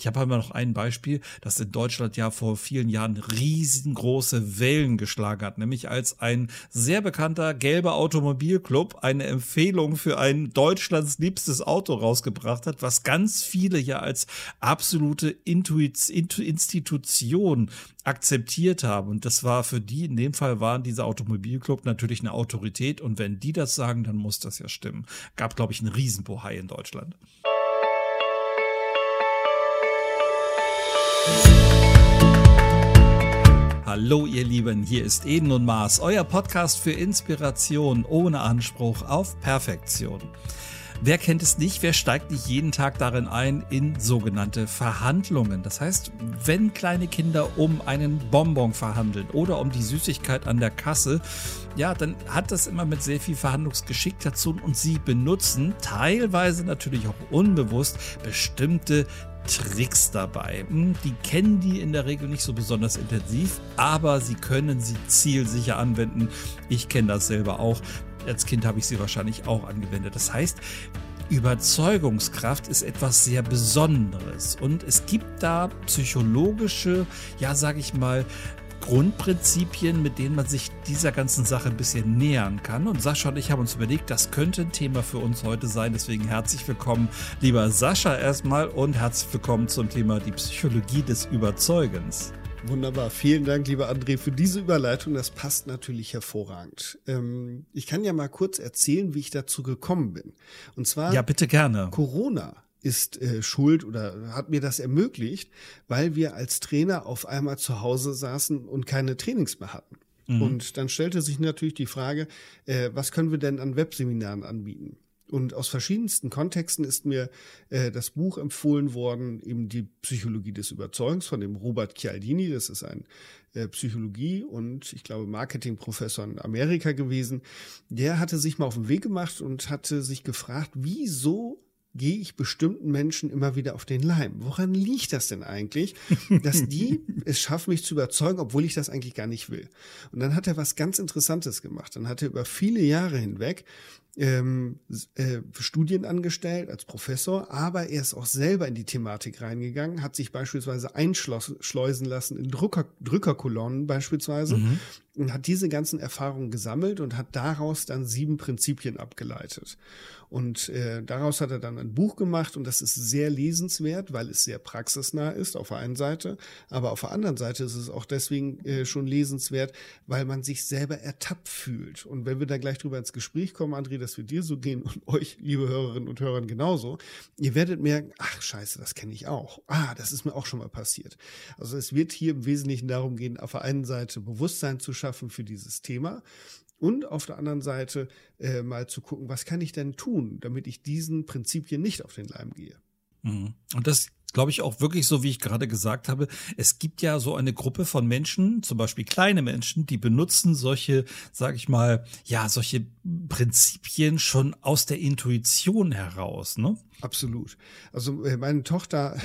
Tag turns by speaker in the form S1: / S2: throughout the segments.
S1: Ich habe immer noch ein Beispiel, das in Deutschland ja vor vielen Jahren riesengroße Wellen geschlagen hat, nämlich als ein sehr bekannter gelber Automobilclub eine Empfehlung für ein Deutschlands liebstes Auto rausgebracht hat, was ganz viele ja als absolute Intuit Institution akzeptiert haben. Und das war für die, in dem Fall waren dieser Automobilclub natürlich eine Autorität. Und wenn die das sagen, dann muss das ja stimmen. Gab, glaube ich, einen Riesenbohai in Deutschland. Hallo ihr Lieben, hier ist Eden und Mars, euer Podcast für Inspiration ohne Anspruch auf Perfektion. Wer kennt es nicht? Wer steigt nicht jeden Tag darin ein in sogenannte Verhandlungen? Das heißt, wenn kleine Kinder um einen Bonbon verhandeln oder um die Süßigkeit an der Kasse, ja, dann hat das immer mit sehr viel Verhandlungsgeschick dazu und sie benutzen teilweise natürlich auch unbewusst bestimmte Tricks dabei. Hm, die kennen die in der Regel nicht so besonders intensiv, aber sie können sie zielsicher anwenden. Ich kenne das selber auch. Als Kind habe ich sie wahrscheinlich auch angewendet. Das heißt, Überzeugungskraft ist etwas sehr Besonderes und es gibt da psychologische, ja, sage ich mal, Grundprinzipien, mit denen man sich dieser ganzen Sache ein bisschen nähern kann. Und Sascha und ich haben uns überlegt, das könnte ein Thema für uns heute sein. Deswegen herzlich willkommen, lieber Sascha erstmal und herzlich willkommen zum Thema die Psychologie des Überzeugens.
S2: Wunderbar. Vielen Dank, lieber André, für diese Überleitung. Das passt natürlich hervorragend. Ähm, ich kann ja mal kurz erzählen, wie ich dazu gekommen bin. Und zwar.
S1: Ja, bitte gerne.
S2: Corona ist äh, schuld oder hat mir das ermöglicht, weil wir als Trainer auf einmal zu Hause saßen und keine Trainings mehr hatten. Mhm. Und dann stellte sich natürlich die Frage, äh, was können wir denn an Webseminaren anbieten? Und aus verschiedensten Kontexten ist mir äh, das Buch empfohlen worden, eben die Psychologie des Überzeugens von dem Robert Cialdini. Das ist ein äh, Psychologie und ich glaube Marketingprofessor in Amerika gewesen. Der hatte sich mal auf den Weg gemacht und hatte sich gefragt, wieso gehe ich bestimmten Menschen immer wieder auf den Leim. Woran liegt das denn eigentlich, dass die es schaffen, mich zu überzeugen, obwohl ich das eigentlich gar nicht will? Und dann hat er was ganz Interessantes gemacht. Dann hat er über viele Jahre hinweg ähm, äh, Studien angestellt als Professor, aber er ist auch selber in die Thematik reingegangen, hat sich beispielsweise einschleusen lassen in Drucker, Drückerkolonnen beispielsweise mhm. Und hat diese ganzen Erfahrungen gesammelt und hat daraus dann sieben Prinzipien abgeleitet. Und äh, daraus hat er dann ein Buch gemacht und das ist sehr lesenswert, weil es sehr praxisnah ist auf der einen Seite, aber auf der anderen Seite ist es auch deswegen äh, schon lesenswert, weil man sich selber ertappt fühlt. Und wenn wir da gleich drüber ins Gespräch kommen, André, das wird dir so gehen und euch, liebe Hörerinnen und Hörer, genauso, ihr werdet merken, ach scheiße, das kenne ich auch. Ah, das ist mir auch schon mal passiert. Also es wird hier im Wesentlichen darum gehen, auf der einen Seite Bewusstsein zu schaffen für dieses Thema und auf der anderen Seite äh, mal zu gucken, was kann ich denn tun, damit ich diesen Prinzipien nicht auf den Leim gehe.
S1: Mhm. Und das glaube ich auch wirklich so, wie ich gerade gesagt habe. Es gibt ja so eine Gruppe von Menschen, zum Beispiel kleine Menschen, die benutzen solche, sage ich mal, ja, solche Prinzipien schon aus der Intuition heraus, ne?
S2: Absolut. Also äh, meine Tochter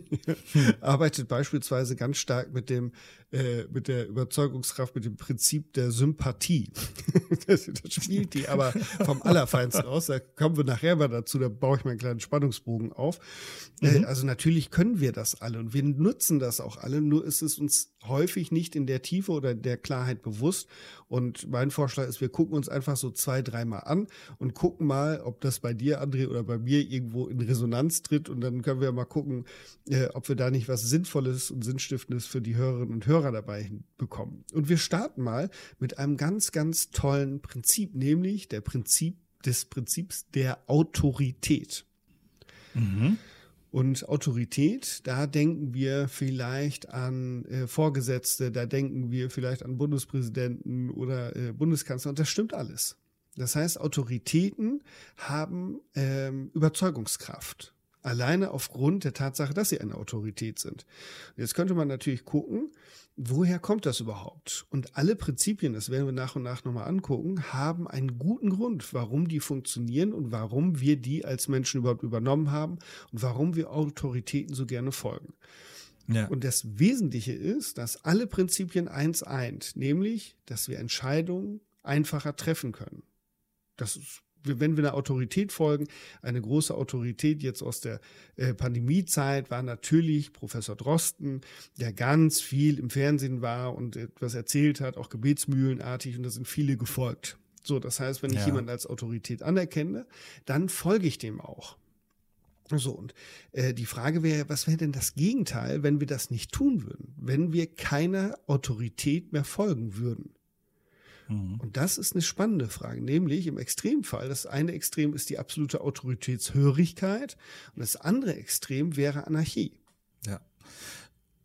S2: arbeitet beispielsweise ganz stark mit dem äh, mit der Überzeugungskraft, mit dem Prinzip der Sympathie. das, das, spielt die aber vom Allerfeinsten aus. Da kommen wir nachher mal dazu, da baue ich meinen kleinen Spannungsbogen auf. Äh, mhm. Äh, also natürlich können wir das alle und wir nutzen das auch alle, nur ist es uns häufig nicht in der Tiefe oder der Klarheit bewusst. Und mein Vorschlag ist, wir gucken uns einfach so zwei, dreimal an und gucken mal, ob das bei dir, André, oder bei mir irgendwo in Resonanz tritt. Und dann können wir mal gucken, äh, ob wir da nicht was Sinnvolles und Sinnstiftendes für die Hörerinnen und Hörer dabei bekommen. Und wir starten mal mit einem ganz, ganz tollen Prinzip, nämlich der Prinzip des Prinzips der Autorität. Mhm. Und Autorität, da denken wir vielleicht an äh, Vorgesetzte, da denken wir vielleicht an Bundespräsidenten oder äh, Bundeskanzler und das stimmt alles. Das heißt, Autoritäten haben ähm, Überzeugungskraft. Alleine aufgrund der Tatsache, dass sie eine Autorität sind. Jetzt könnte man natürlich gucken, woher kommt das überhaupt? Und alle Prinzipien, das werden wir nach und nach nochmal angucken, haben einen guten Grund, warum die funktionieren und warum wir die als Menschen überhaupt übernommen haben und warum wir Autoritäten so gerne folgen. Ja. Und das Wesentliche ist, dass alle Prinzipien eins eint, nämlich, dass wir Entscheidungen einfacher treffen können. Das ist wenn wir einer Autorität folgen, eine große Autorität jetzt aus der äh, Pandemiezeit war natürlich Professor Drosten, der ganz viel im Fernsehen war und etwas erzählt hat, auch gebetsmühlenartig, und da sind viele gefolgt. So, das heißt, wenn ich ja. jemanden als Autorität anerkenne, dann folge ich dem auch. So, und äh, die Frage wäre, was wäre denn das Gegenteil, wenn wir das nicht tun würden? Wenn wir keiner Autorität mehr folgen würden? Mhm. Und das ist eine spannende Frage, nämlich im Extremfall, das eine Extrem ist die absolute Autoritätshörigkeit und das andere Extrem wäre Anarchie.
S1: Ja.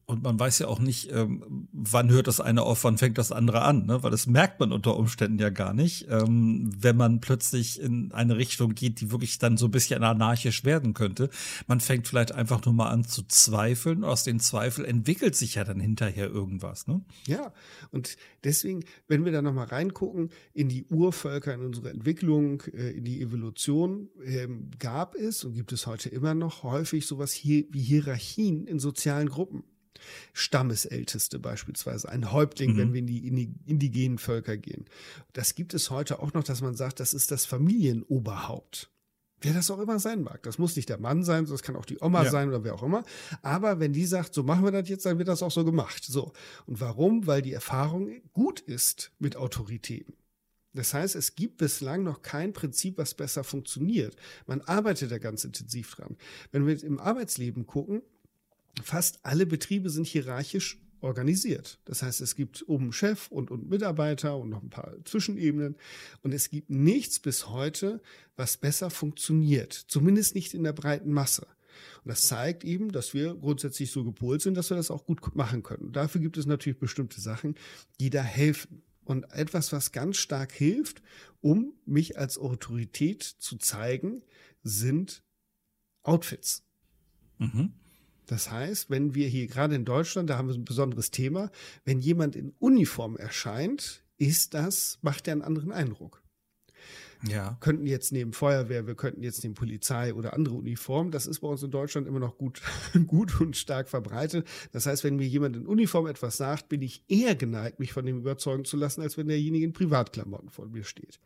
S1: Und man weiß ja auch nicht, ähm, wann hört das eine auf, wann fängt das andere an, ne? weil das merkt man unter Umständen ja gar nicht, ähm, wenn man plötzlich in eine Richtung geht, die wirklich dann so ein bisschen anarchisch werden könnte. Man fängt vielleicht einfach nur mal an zu zweifeln. Aus den Zweifeln entwickelt sich ja dann hinterher irgendwas. Ne?
S2: Ja, und deswegen, wenn wir da nochmal reingucken in die Urvölker, in unsere Entwicklung, äh, in die Evolution, ähm, gab es und gibt es heute immer noch häufig sowas hier wie Hierarchien in sozialen Gruppen. Stammesälteste beispielsweise, ein Häuptling, mhm. wenn wir in die indigenen Völker gehen. Das gibt es heute auch noch, dass man sagt, das ist das Familienoberhaupt. Wer das auch immer sein mag. Das muss nicht der Mann sein, das kann auch die Oma ja. sein oder wer auch immer. Aber wenn die sagt, so machen wir das jetzt, dann wird das auch so gemacht. So. Und warum? Weil die Erfahrung gut ist mit Autoritäten. Das heißt, es gibt bislang noch kein Prinzip, was besser funktioniert. Man arbeitet da ganz intensiv dran. Wenn wir im Arbeitsleben gucken, fast alle Betriebe sind hierarchisch organisiert. Das heißt, es gibt oben Chef und, und Mitarbeiter und noch ein paar Zwischenebenen. Und es gibt nichts bis heute, was besser funktioniert. Zumindest nicht in der breiten Masse. Und das zeigt eben, dass wir grundsätzlich so gepolt sind, dass wir das auch gut machen können. Und dafür gibt es natürlich bestimmte Sachen, die da helfen. Und etwas, was ganz stark hilft, um mich als Autorität zu zeigen, sind Outfits. Mhm. Das heißt, wenn wir hier gerade in Deutschland, da haben wir ein besonderes Thema, wenn jemand in Uniform erscheint, ist das, macht er einen anderen Eindruck. Ja. Könnten jetzt neben Feuerwehr, wir könnten jetzt neben Polizei oder andere Uniformen. Das ist bei uns in Deutschland immer noch gut, gut und stark verbreitet. Das heißt, wenn mir jemand in Uniform etwas sagt, bin ich eher geneigt, mich von dem überzeugen zu lassen, als wenn derjenige in Privatklamotten vor mir steht.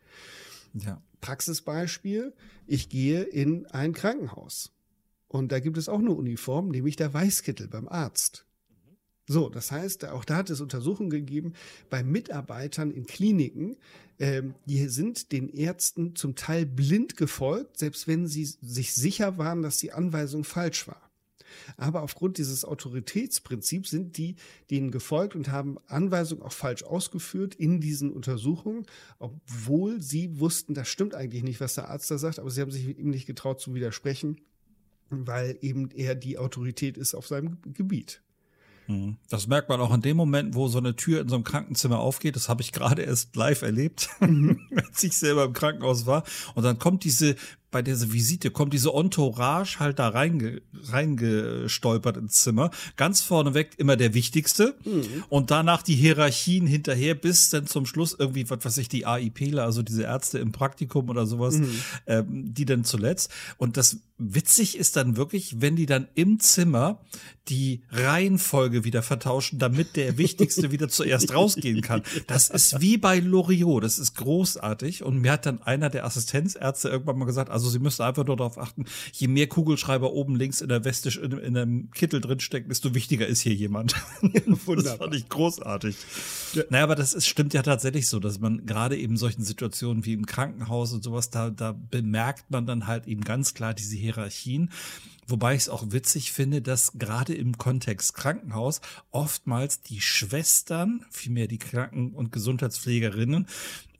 S2: Ja. Praxisbeispiel, ich gehe in ein Krankenhaus. Und da gibt es auch eine Uniform, nämlich der Weißkittel beim Arzt. So, das heißt, auch da hat es Untersuchungen gegeben bei Mitarbeitern in Kliniken, ähm, die sind den Ärzten zum Teil blind gefolgt, selbst wenn sie sich sicher waren, dass die Anweisung falsch war. Aber aufgrund dieses Autoritätsprinzips sind die denen gefolgt und haben Anweisungen auch falsch ausgeführt in diesen Untersuchungen, obwohl sie wussten, das stimmt eigentlich nicht, was der Arzt da sagt, aber sie haben sich ihm nicht getraut zu widersprechen weil eben er die Autorität ist auf seinem Gebiet.
S1: Mhm. Das merkt man auch in dem Moment, wo so eine Tür in so einem Krankenzimmer aufgeht. Das habe ich gerade erst live erlebt, mhm. als ich selber im Krankenhaus war. Und dann kommt diese bei dieser Visite kommt diese Entourage halt da reinge, reingestolpert ins Zimmer. Ganz vorneweg immer der Wichtigste mhm. und danach die Hierarchien hinterher bis dann zum Schluss irgendwie, was weiß ich, die AIPler, also diese Ärzte im Praktikum oder sowas, mhm. ähm, die dann zuletzt. Und das witzig ist dann wirklich, wenn die dann im Zimmer die Reihenfolge wieder vertauschen, damit der Wichtigste wieder zuerst rausgehen kann. Das ist wie bei Loriot, das ist großartig. Und mir hat dann einer der Assistenzärzte irgendwann mal gesagt, also Sie müssen einfach nur darauf achten, je mehr Kugelschreiber oben links in der Weste, in, in einem Kittel drinstecken, desto wichtiger ist hier jemand. Wunderbar. Das fand ich großartig. Ja. Naja, aber das ist, stimmt ja tatsächlich so, dass man gerade eben solchen Situationen wie im Krankenhaus und sowas, da, da bemerkt man dann halt eben ganz klar diese Hierarchien. Wobei ich es auch witzig finde, dass gerade im Kontext Krankenhaus oftmals die Schwestern, vielmehr die Kranken- und Gesundheitspflegerinnen,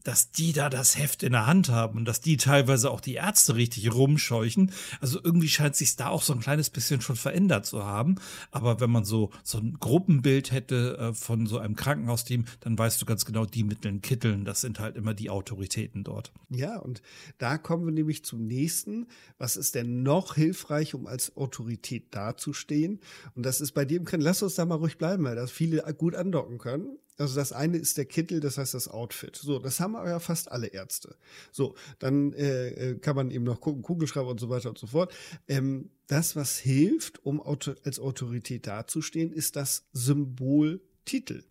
S1: dass die da das Heft in der Hand haben und dass die teilweise auch die Ärzte richtig rumscheuchen. Also irgendwie scheint sich da auch so ein kleines bisschen schon verändert zu haben. Aber wenn man so, so ein Gruppenbild hätte äh, von so einem Krankenhausteam, dann weißt du ganz genau, die mit den Kitteln, das sind halt immer die Autoritäten dort.
S2: Ja, und da kommen wir nämlich zum nächsten. Was ist denn noch hilfreich, um als Autorität dazustehen? Und das ist bei dem, lass uns da mal ruhig bleiben, weil das viele gut andocken können. Also das eine ist der Kittel, das heißt das Outfit. So, das haben aber ja fast alle Ärzte. So, dann äh, äh, kann man eben noch gucken, Kugelschreiber und so weiter und so fort. Ähm, das, was hilft, um als Autorität dazustehen, ist das Symbol Titel.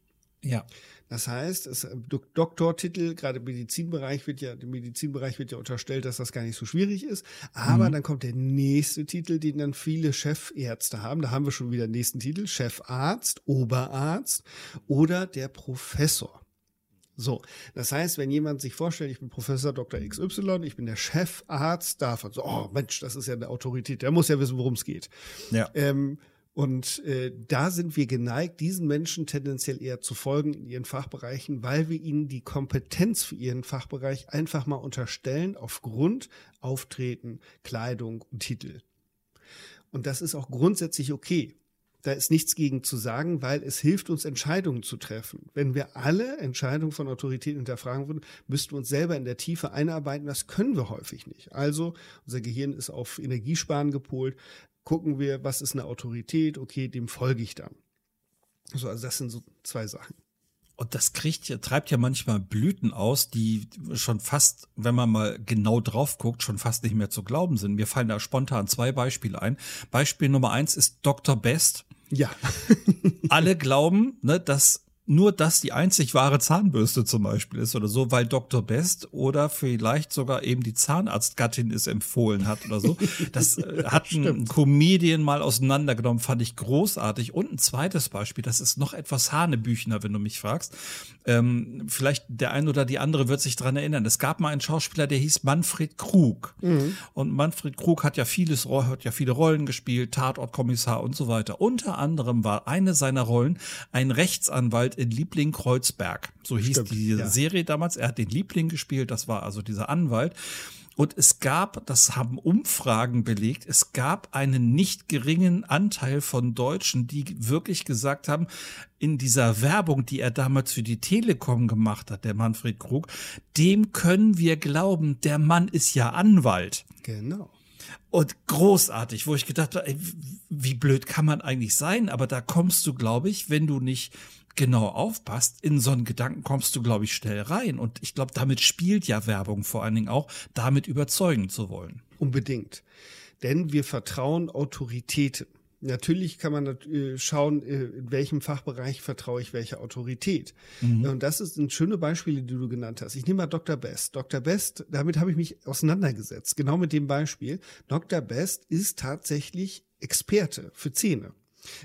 S1: Ja.
S2: Das heißt, es, Doktortitel, gerade im Medizinbereich wird ja, im Medizinbereich wird ja unterstellt, dass das gar nicht so schwierig ist. Aber mhm. dann kommt der nächste Titel, den dann viele Chefärzte haben. Da haben wir schon wieder den nächsten Titel. Chefarzt, Oberarzt oder der Professor. So, das heißt, wenn jemand sich vorstellt, ich bin Professor Dr. XY, ich bin der Chefarzt davon, so, oh Mensch, das ist ja eine Autorität, der muss ja wissen, worum es geht.
S1: Ja.
S2: Ähm, und äh, da sind wir geneigt, diesen Menschen tendenziell eher zu folgen in ihren Fachbereichen, weil wir ihnen die Kompetenz für ihren Fachbereich einfach mal unterstellen aufgrund Auftreten, Kleidung und Titel. Und das ist auch grundsätzlich okay. Da ist nichts gegen zu sagen, weil es hilft uns, Entscheidungen zu treffen. Wenn wir alle Entscheidungen von Autoritäten hinterfragen würden, müssten wir uns selber in der Tiefe einarbeiten. Das können wir häufig nicht. Also unser Gehirn ist auf Energiesparen gepolt. Gucken wir, was ist eine Autorität? Okay, dem folge ich dann. So, also das sind so zwei Sachen.
S1: Und das kriegt, treibt ja manchmal Blüten aus, die schon fast, wenn man mal genau drauf guckt, schon fast nicht mehr zu glauben sind. Mir fallen da spontan zwei Beispiele ein. Beispiel Nummer eins ist Dr. Best.
S2: Ja.
S1: Alle glauben, ne, dass nur das die einzig wahre Zahnbürste zum Beispiel ist oder so, weil Dr. Best oder vielleicht sogar eben die Zahnarztgattin es empfohlen hat oder so. Das äh, hat ein Comedian mal auseinandergenommen, fand ich großartig. Und ein zweites Beispiel, das ist noch etwas Hanebüchner, wenn du mich fragst. Ähm, vielleicht der ein oder die andere wird sich dran erinnern. Es gab mal einen Schauspieler, der hieß Manfred Krug. Mhm. Und Manfred Krug hat ja vieles, hat ja viele Rollen gespielt, Tatortkommissar und so weiter. Unter anderem war eine seiner Rollen ein Rechtsanwalt Liebling Kreuzberg. So hieß Stimmt, die ja. Serie damals. Er hat den Liebling gespielt, das war also dieser Anwalt. Und es gab, das haben Umfragen belegt, es gab einen nicht geringen Anteil von Deutschen, die wirklich gesagt haben, in dieser Werbung, die er damals für die Telekom gemacht hat, der Manfred Krug, dem können wir glauben, der Mann ist ja Anwalt.
S2: Genau.
S1: Und großartig, wo ich gedacht habe, ey, wie blöd kann man eigentlich sein? Aber da kommst du, glaube ich, wenn du nicht genau aufpasst, in so einen Gedanken kommst du, glaube ich, schnell rein. Und ich glaube, damit spielt ja Werbung vor allen Dingen auch, damit überzeugen zu wollen.
S2: Unbedingt. Denn wir vertrauen Autoritäten. Natürlich kann man äh, schauen, äh, in welchem Fachbereich vertraue ich welcher Autorität. Mhm. Und das sind schöne Beispiele, die du genannt hast. Ich nehme mal Dr. Best. Dr. Best, damit habe ich mich auseinandergesetzt. Genau mit dem Beispiel. Dr. Best ist tatsächlich Experte für Zähne.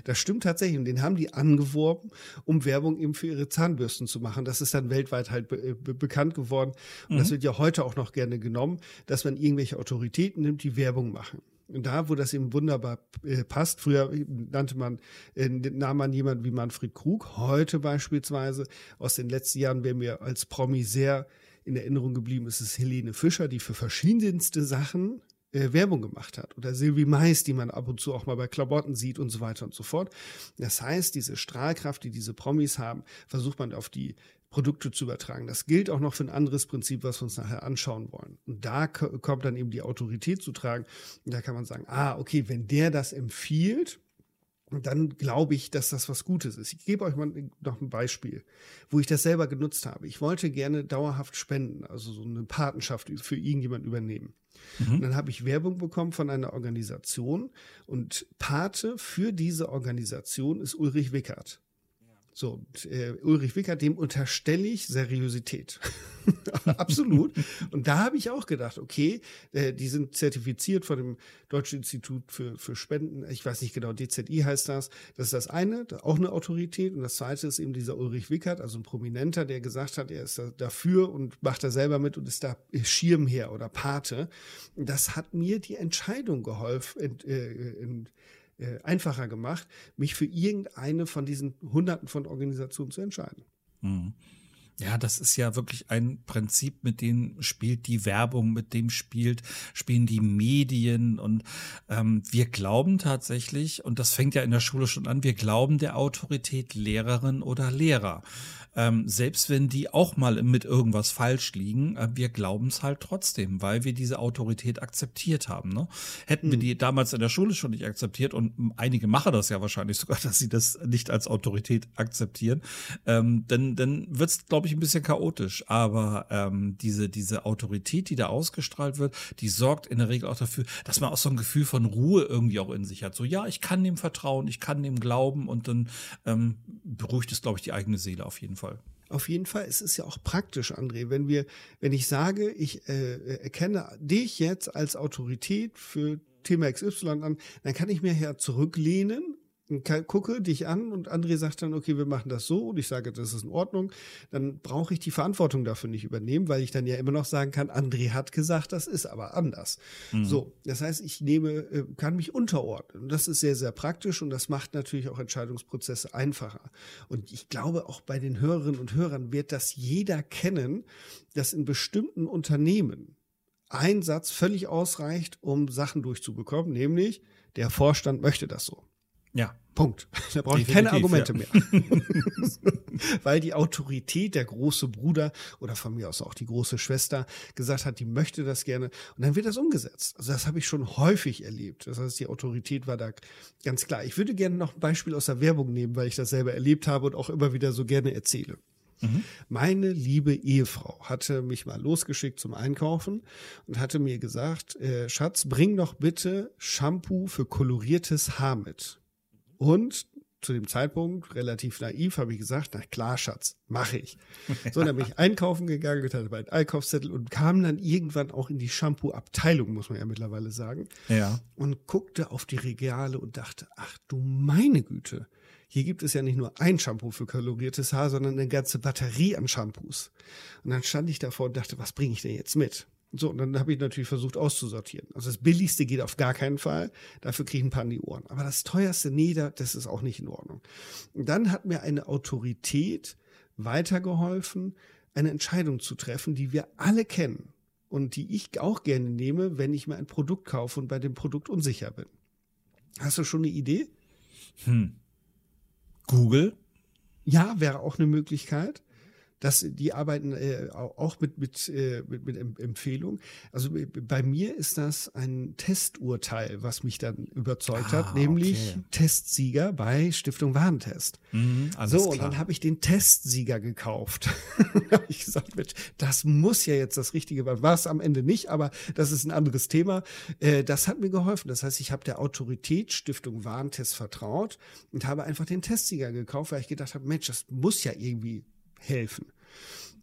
S2: Das stimmt tatsächlich und den haben die angeworben, um Werbung eben für ihre Zahnbürsten zu machen. Das ist dann weltweit halt be be bekannt geworden und mhm. das wird ja heute auch noch gerne genommen, dass man irgendwelche Autoritäten nimmt, die Werbung machen. Und da, wo das eben wunderbar äh, passt, früher nannte man, äh, nahm man jemanden wie Manfred Krug, heute beispielsweise, aus den letzten Jahren, wer mir als Promi sehr in Erinnerung geblieben ist, ist Helene Fischer, die für verschiedenste Sachen äh, Werbung gemacht hat. Oder Sylvie Mais, die man ab und zu auch mal bei Klamotten sieht und so weiter und so fort. Das heißt, diese Strahlkraft, die diese Promis haben, versucht man auf die Produkte zu übertragen. Das gilt auch noch für ein anderes Prinzip, was wir uns nachher anschauen wollen. Und da kommt dann eben die Autorität zu tragen. Und da kann man sagen, ah, okay, wenn der das empfiehlt, dann glaube ich, dass das was Gutes ist. Ich gebe euch mal noch ein Beispiel, wo ich das selber genutzt habe. Ich wollte gerne dauerhaft spenden, also so eine Patenschaft für irgendjemand übernehmen. Mhm. Und dann habe ich Werbung bekommen von einer Organisation und Pate für diese Organisation ist Ulrich Wickert. So, äh, Ulrich Wickert, dem unterstelle ich Seriosität. Absolut. Und da habe ich auch gedacht, okay, äh, die sind zertifiziert von dem Deutschen Institut für, für Spenden. Ich weiß nicht genau, DZI heißt das. Das ist das eine, auch eine Autorität. Und das zweite ist eben dieser Ulrich Wickert, also ein Prominenter, der gesagt hat, er ist da dafür und macht da selber mit und ist da Schirmherr oder Pate. Das hat mir die Entscheidung geholfen, äh, in, äh, einfacher gemacht, mich für irgendeine von diesen Hunderten von Organisationen zu entscheiden.
S1: Mhm. Ja, das ist ja wirklich ein Prinzip, mit dem spielt die Werbung, mit dem spielt, spielen die Medien und ähm, wir glauben tatsächlich, und das fängt ja in der Schule schon an, wir glauben der Autorität Lehrerin oder Lehrer ähm, selbst wenn die auch mal mit irgendwas falsch liegen, äh, wir glauben es halt trotzdem, weil wir diese Autorität akzeptiert haben. Ne? Hätten hm. wir die damals in der Schule schon nicht akzeptiert und einige machen das ja wahrscheinlich sogar, dass sie das nicht als Autorität akzeptieren, ähm, dann, dann wird es, glaube glaube ich, ein bisschen chaotisch, aber ähm, diese, diese Autorität, die da ausgestrahlt wird, die sorgt in der Regel auch dafür, dass man auch so ein Gefühl von Ruhe irgendwie auch in sich hat. So, ja, ich kann dem vertrauen, ich kann dem glauben und dann ähm, beruhigt es, glaube ich, die eigene Seele auf jeden Fall.
S2: Auf jeden Fall, es ist ja auch praktisch, André, wenn wir, wenn ich sage, ich äh, erkenne dich jetzt als Autorität für Thema XY an, dann kann ich mir ja zurücklehnen gucke dich an und André sagt dann, okay, wir machen das so und ich sage, das ist in Ordnung, dann brauche ich die Verantwortung dafür nicht übernehmen, weil ich dann ja immer noch sagen kann, André hat gesagt, das ist aber anders. Mhm. So, das heißt, ich nehme, äh, kann mich unterordnen. Und das ist sehr, sehr praktisch und das macht natürlich auch Entscheidungsprozesse einfacher. Und ich glaube, auch bei den Hörerinnen und Hörern wird das jeder kennen, dass in bestimmten Unternehmen ein Satz völlig ausreicht, um Sachen durchzubekommen, nämlich der Vorstand möchte das so.
S1: Ja.
S2: Punkt. Da brauche ich keine Argumente ja. mehr. Weil die Autorität, der große Bruder oder von mir aus auch die große Schwester gesagt hat, die möchte das gerne. Und dann wird das umgesetzt. Also das habe ich schon häufig erlebt. Das heißt, die Autorität war da ganz klar. Ich würde gerne noch ein Beispiel aus der Werbung nehmen, weil ich das selber erlebt habe und auch immer wieder so gerne erzähle. Mhm. Meine liebe Ehefrau hatte mich mal losgeschickt zum Einkaufen und hatte mir gesagt, äh, Schatz, bring doch bitte Shampoo für koloriertes Haar mit. Und zu dem Zeitpunkt, relativ naiv, habe ich gesagt, na klar, Schatz, mache ich. So, dann bin ich einkaufen gegangen, hatte meinen Einkaufszettel und kam dann irgendwann auch in die Shampoo-Abteilung, muss man ja mittlerweile sagen.
S1: Ja.
S2: Und guckte auf die Regale und dachte, ach du meine Güte, hier gibt es ja nicht nur ein Shampoo für koloriertes Haar, sondern eine ganze Batterie an Shampoos. Und dann stand ich davor und dachte, was bringe ich denn jetzt mit? So, und dann habe ich natürlich versucht auszusortieren. Also das billigste geht auf gar keinen Fall. Dafür kriege ich ein paar an die Ohren. Aber das teuerste, nee, das ist auch nicht in Ordnung. Und dann hat mir eine Autorität weitergeholfen, eine Entscheidung zu treffen, die wir alle kennen und die ich auch gerne nehme, wenn ich mir ein Produkt kaufe und bei dem Produkt unsicher bin. Hast du schon eine Idee?
S1: Hm. Google?
S2: Ja, wäre auch eine Möglichkeit dass die arbeiten äh, auch mit, mit, äh, mit, mit Empfehlung. Also bei mir ist das ein Testurteil, was mich dann überzeugt ah, hat, nämlich okay. Testsieger bei Stiftung Warentest. Mhm, so, klar. und dann habe ich den Testsieger gekauft. ich gesagt, mit, das muss ja jetzt das Richtige sein. War es am Ende nicht, aber das ist ein anderes Thema. Äh, das hat mir geholfen. Das heißt, ich habe der Autorität Stiftung Warentest vertraut und habe einfach den Testsieger gekauft, weil ich gedacht habe, Mensch, das muss ja irgendwie helfen.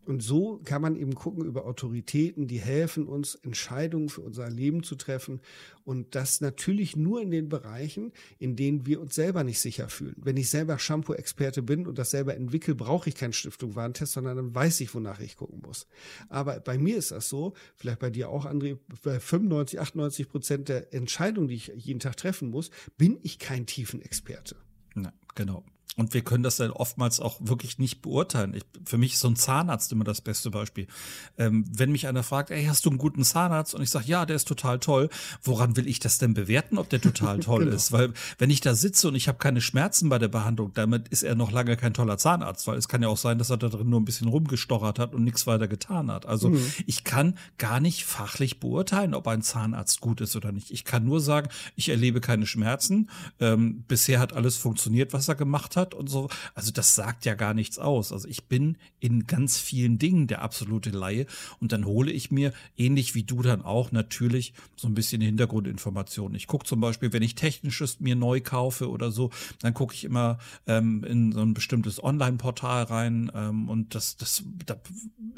S2: Und so kann man eben gucken über Autoritäten, die helfen uns, Entscheidungen für unser Leben zu treffen. Und das natürlich nur in den Bereichen, in denen wir uns selber nicht sicher fühlen. Wenn ich selber Shampoo-Experte bin und das selber entwickle, brauche ich keinen Stiftung Warentest, sondern dann weiß ich, wonach ich gucken muss. Aber bei mir ist das so, vielleicht bei dir auch, André, bei 95, 98 Prozent der Entscheidungen, die ich jeden Tag treffen muss, bin ich kein tiefen Experte.
S1: Na, genau. Und wir können das dann oftmals auch wirklich nicht beurteilen. Ich, für mich ist so ein Zahnarzt immer das beste Beispiel. Ähm, wenn mich einer fragt, ey, hast du einen guten Zahnarzt? Und ich sage, ja, der ist total toll. Woran will ich das denn bewerten, ob der total toll genau. ist? Weil wenn ich da sitze und ich habe keine Schmerzen bei der Behandlung, damit ist er noch lange kein toller Zahnarzt, weil es kann ja auch sein, dass er da drin nur ein bisschen rumgestochert hat und nichts weiter getan hat. Also mhm. ich kann gar nicht fachlich beurteilen, ob ein Zahnarzt gut ist oder nicht. Ich kann nur sagen, ich erlebe keine Schmerzen. Ähm, bisher hat alles funktioniert, was er gemacht hat hat und so. Also das sagt ja gar nichts aus. Also ich bin in ganz vielen Dingen der absolute Laie und dann hole ich mir, ähnlich wie du dann auch, natürlich so ein bisschen Hintergrundinformationen. Ich gucke zum Beispiel, wenn ich Technisches mir neu kaufe oder so, dann gucke ich immer ähm, in so ein bestimmtes Online-Portal rein ähm, und das, das, das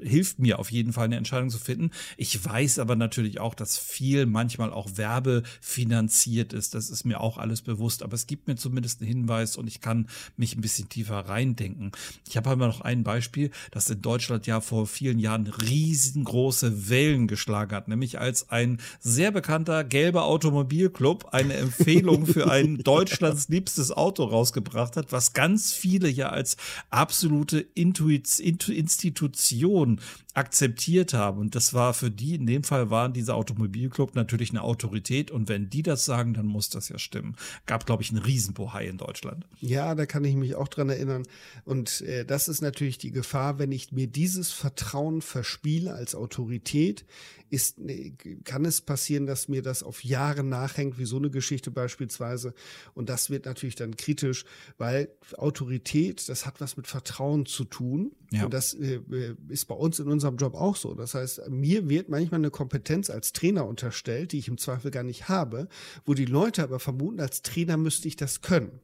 S1: hilft mir auf jeden Fall eine Entscheidung zu finden. Ich weiß aber natürlich auch, dass viel manchmal auch werbefinanziert ist. Das ist mir auch alles bewusst, aber es gibt mir zumindest einen Hinweis und ich kann mich ein bisschen tiefer reindenken. Ich habe aber noch ein Beispiel, das in Deutschland ja vor vielen Jahren riesengroße Wellen geschlagen hat, nämlich als ein sehr bekannter gelber Automobilclub eine Empfehlung für ein Deutschlands liebstes Auto rausgebracht hat, was ganz viele ja als absolute Intuit Institution Stunden akzeptiert haben. Und das war für die, in dem Fall waren dieser Automobilclub natürlich eine Autorität. Und wenn die das sagen, dann muss das ja stimmen. Gab, glaube ich, einen Riesenbohai in Deutschland.
S2: Ja, da kann ich mich auch dran erinnern. Und äh, das ist natürlich die Gefahr, wenn ich mir dieses Vertrauen verspiele als Autorität, ist, kann es passieren, dass mir das auf Jahre nachhängt, wie so eine Geschichte beispielsweise. Und das wird natürlich dann kritisch, weil Autorität, das hat was mit Vertrauen zu tun. Ja. Und das äh, äh, ist bei uns in unserem Job auch so. Das heißt, mir wird manchmal eine Kompetenz als Trainer unterstellt, die ich im Zweifel gar nicht habe, wo die Leute aber vermuten, als Trainer müsste ich das können.